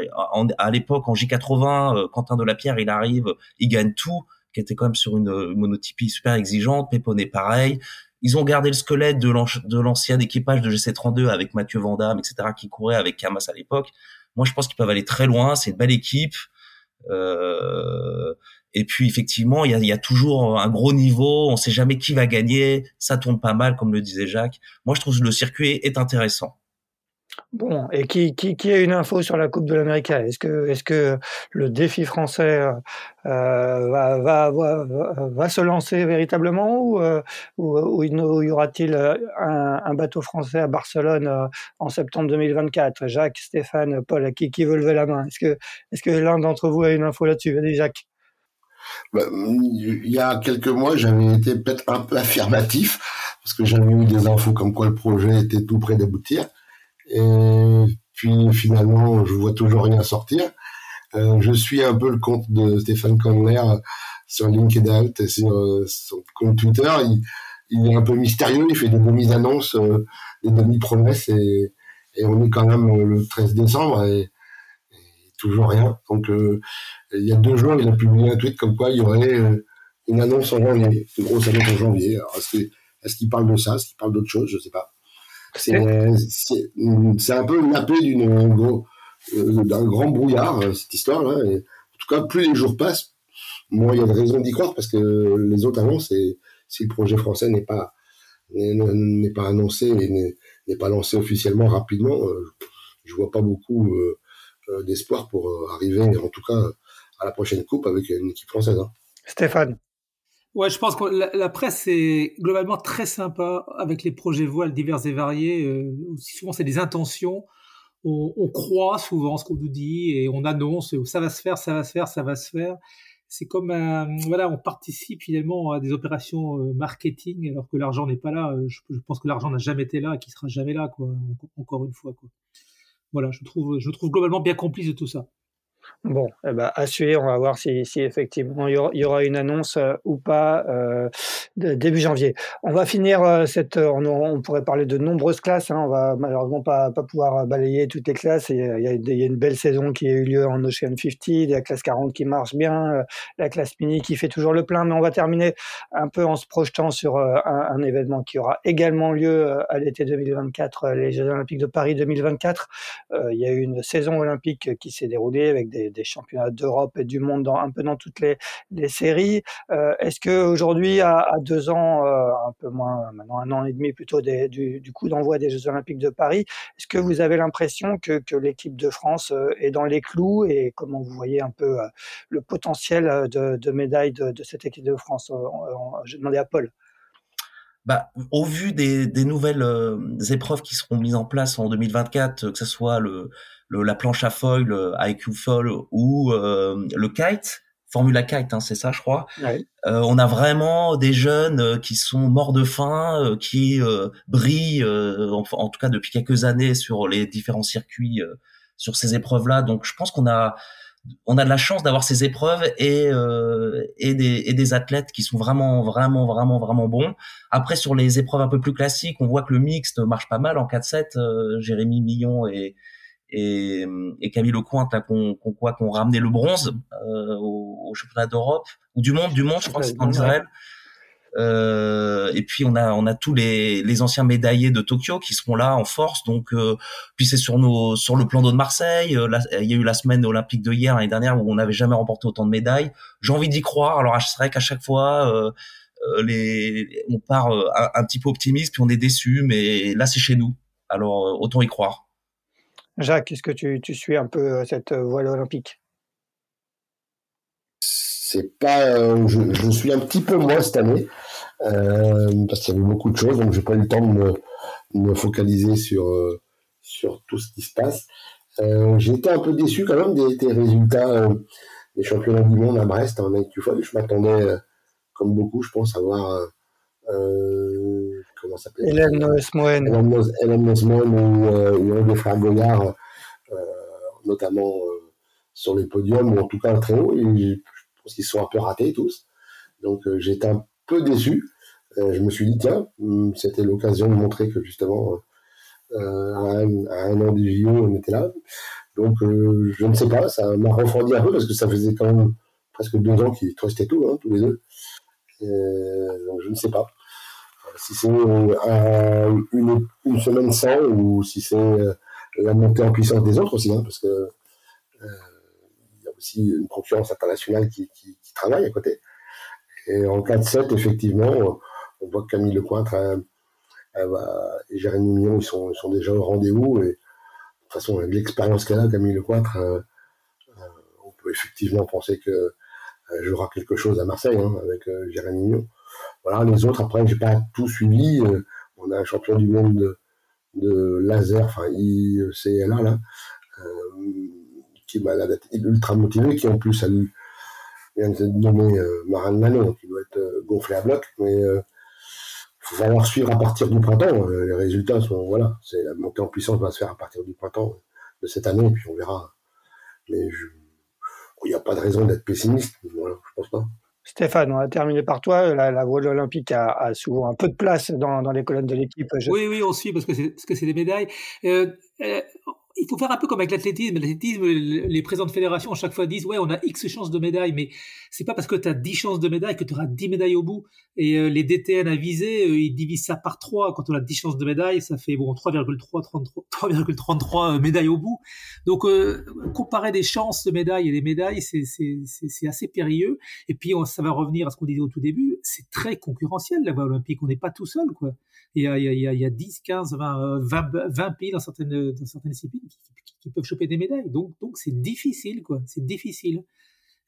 à l'époque, en J80, Quentin de la Pierre, il arrive, il gagne tout, qui était quand même sur une, monotypie super exigeante. Péponnet, pareil. Ils ont gardé le squelette de l'ancien équipage de GC32 avec Mathieu Vandamme, etc., qui courait avec Kamas à l'époque. Moi, je pense qu'ils peuvent aller très loin. C'est une belle équipe. Euh, et puis effectivement, il y a, y a, toujours un gros niveau. On sait jamais qui va gagner. Ça tourne pas mal, comme le disait Jacques. Moi, je trouve que le circuit est intéressant. Bon, et qui, qui, qui, a une info sur la Coupe de l'Amérique? Est-ce que, est-ce que le défi français euh, va, va, va, se lancer véritablement ou, euh, y aura-t-il un, un, bateau français à Barcelone euh, en septembre 2024 Jacques, Stéphane, Paul, qui, qui veut lever la main? Est-ce que, est-ce que l'un d'entre vous a une info là-dessus? Vas-y, Jacques. Bah, il y a quelques mois, j'avais été peut-être un peu affirmatif parce que j'avais eu des infos comme quoi le projet était tout près d'aboutir. Et puis finalement, je vois toujours rien sortir. Euh, je suis un peu le compte de Stéphane Conner sur LinkedIn et sur euh, son compte Twitter. Il, est un peu mystérieux, il fait des demi-annonces, euh, des demi-promesses et, on est quand même le 13 décembre et, toujours rien. Donc il y a deux jours, il a publié un tweet comme quoi il y aurait une annonce en janvier, une grosse annonce en janvier. Est-ce qu'il parle de ça Est-ce qu'il parle d'autre chose? Je sais pas. C'est un peu nappé d'une euh, d'un grand brouillard euh, cette histoire-là. En tout cas, plus les jours passent, moins il y a de raisons d'y croire parce que les autres annonces, si le projet français n'est pas n'est pas annoncé et n'est pas lancé officiellement rapidement, euh, je vois pas beaucoup d'espoir pour arriver, en tout cas, à la prochaine coupe avec une équipe française. Hein. Stéphane. Ouais, je pense que la, presse est globalement très sympa avec les projets voiles divers et variés. Euh, souvent, c'est des intentions. On, croit souvent ce qu'on nous dit et on annonce ça va se faire, ça va se faire, ça va se faire. C'est comme voilà, on participe finalement à des opérations euh, marketing alors que l'argent n'est pas là. Euh, je, je pense que l'argent n'a jamais été là et qu'il sera jamais là, quoi. Encore une fois, quoi. Voilà, je trouve, je trouve globalement bien complice de tout ça. Bon, eh ben, à suivre, on va voir si, effectivement il y, aura, une annonce euh, ou pas euh, début janvier. On va finir euh, cette. On, on, pourrait parler de nombreuses classes. Hein, on va malheureusement pas, pas pouvoir balayer toutes les classes. Il y, a, il y a une belle saison qui a eu lieu en Ocean 50, la classe 40 qui marche bien, la classe mini qui fait toujours le plein. Mais on va terminer un peu en se projetant sur un, un, événement qui aura également lieu à l'été 2024, les Jeux Olympiques de Paris 2024. il y a eu une saison olympique qui s'est déroulée avec des des, championnats d'Europe et du monde dans, un peu dans toutes les, les séries. Euh, est-ce que aujourd'hui, à, deux ans, euh, un peu moins, maintenant un an et demi plutôt du, coup d'envoi des Jeux Olympiques de Paris, est-ce que vous avez l'impression que, que l'équipe de France euh, est dans les clous et comment vous voyez un peu le potentiel de, de médaille de, de, cette équipe de France Je demandais à Paul. Bah, au vu des, des nouvelles épreuves qui seront mises en place en 2024, que ce soit le, le, la planche à foil, le IQ foil ou euh, le kite, Formula Kite, hein, c'est ça, je crois. Euh, on a vraiment des jeunes euh, qui sont morts de faim, euh, qui brillent, en, en, tout cas depuis quelques années, sur les différents circuits, sur ces épreuves-là. Donc, je pense qu'on a on a de la chance d'avoir ces épreuves et et des et des athlètes qui sont vraiment vraiment vraiment vraiment bons. Après, sur les épreuves un peu plus classiques, on voit que le mixte marche pas mal en 4-7. Jérémy Millon et et, et Camille Lecointe là qu'on qu'on quoi qu'on ramené le bronze euh, au, au, championnat d'Europe. Ou du monde du monde je crois que c'est en Israël. Euh, et puis on a on a tous les, les anciens médaillés de Tokyo qui seront là en force. Donc euh, puis c'est sur nos sur le plan d'eau de Marseille. Euh, il y a eu la semaine olympique de hier l'année dernière où on n'avait jamais remporté autant de médailles. J'ai envie d'y croire. Alors c'est vrai qu'à chaque fois les on part un, un, petit peu optimiste puis on est déçu mais là c'est chez nous. Alors autant y croire Jacques, est-ce que tu, tu, suis un peu euh, cette euh, voile olympique? C'est pas, euh, je, je, suis un petit peu moins cette année. parce qu'il y avait beaucoup de choses, donc j'ai pas eu le temps de me, focaliser sur sur tout ce qui se passe. été un peu déçu quand même des, des résultats des championnats du monde à Brest en folle. Je m'attendais, comme beaucoup, je pense, à voir comment s'appelle Hélène Nosmoen. Hélène ou, euh, ou un des frères Goyard, euh, notamment sur les podiums, ou en tout cas très haut. Et je pense qu'ils sont un peu ratés tous. Donc j'étais un peu déçu. je me suis dit, tiens, hmm, c'était l'occasion de montrer que justement, à un, à, un, an des JO, on était là. Donc, je ne sais pas, ça m'a refroidi un peu parce que ça faisait quand même presque deux ans qu'ils restaient tout, hein, tous les deux. donc, je ne sais pas si c'est euh, une, semaine sans ou si c'est euh, la montée en puissance des autres aussi, hein, parce que euh, il y a aussi une concurrence internationale qui, travaille à côté. Et en 4-7, effectivement, on voit que Camille Lecointre et Jérémy Mignon, ils sont, déjà au rendez-vous. De toute façon, avec l'expérience qu'elle a, Camille Lecointre, on peut effectivement penser que jouera quelque chose à Marseille hein, avec Jérémy Mignon. Voilà, les autres, après, j'ai pas tout suivi. Euh, on a un champion du monde de, laser, enfin ICLA, là, euh, qui m'a ultra motivé, qui en plus a eu, vient de nommer euh, Marin Manon, qui doit être gonflé à bloc, mais il faut falloir suivre à partir du printemps. les résultats sont, voilà, c'est la montée en puissance va se faire à partir du printemps de cette année, et puis on verra. Mais il n'y a pas de raison d'être pessimiste, voilà, je pense pas. Stéphane, on a terminé par toi. La, voile olympique a, souvent un peu de place dans, les colonnes de l'équipe. Oui, oui, on suit parce que c'est des médailles. Euh, euh, il faut faire un peu comme avec l'athlétisme. L'athlétisme, les présidents de fédération à chaque fois disent ouais, on a X chances de médailles, mais c'est pas parce que tu as 10 chances de médailles que tu auras 10 médailles au bout. Et euh, les DTN à viser, euh, ils divisent ça par 3. Quand on a 10 chances de médailles, ça fait bon 3,33 euh, médailles au bout. Donc comparer des chances de médailles et des médailles, c'est assez périlleux. Et puis ça va revenir à ce qu'on disait au tout début, c'est très concurrentiel la voie olympique. On n'est pas tout seul quoi. Il y a, il y a, il y a 10, 15, 20, 20, 20 pays dans certaines, dans certaines disciplines qui, peuvent choper des médailles. Donc, donc c'est difficile, quoi. C'est difficile.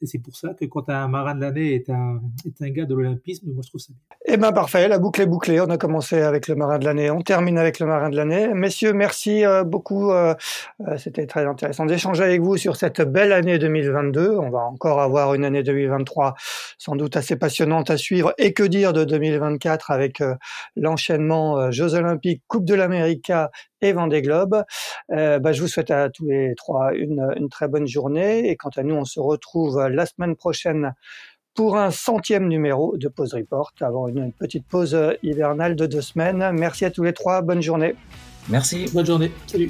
Et c'est pour ça que quand un marin de l'année est un, est un gars de l'olympisme, moi je trouve ça bien. Eh bien parfait, la boucle est bouclée. On a commencé avec le marin de l'année, on termine avec le marin de l'année. Messieurs, merci euh, beaucoup. Euh, euh, c'était très intéressant d'échanger avec vous sur cette belle année 2022. On va encore avoir une année 2023 sans doute assez passionnante à suivre. Et que dire de 2024 avec l'enchaînement Jeux Olympiques, Coupe de l'Amérique et Vendée Globe. Euh, bah, je vous souhaite à tous les trois une, une très bonne journée et quant à nous, on se retrouve la semaine prochaine pour un centième numéro de Pause Report avant une petite pause hivernale de deux semaines. Merci à tous les trois, bonne journée. Merci. Bonne journée. Salut.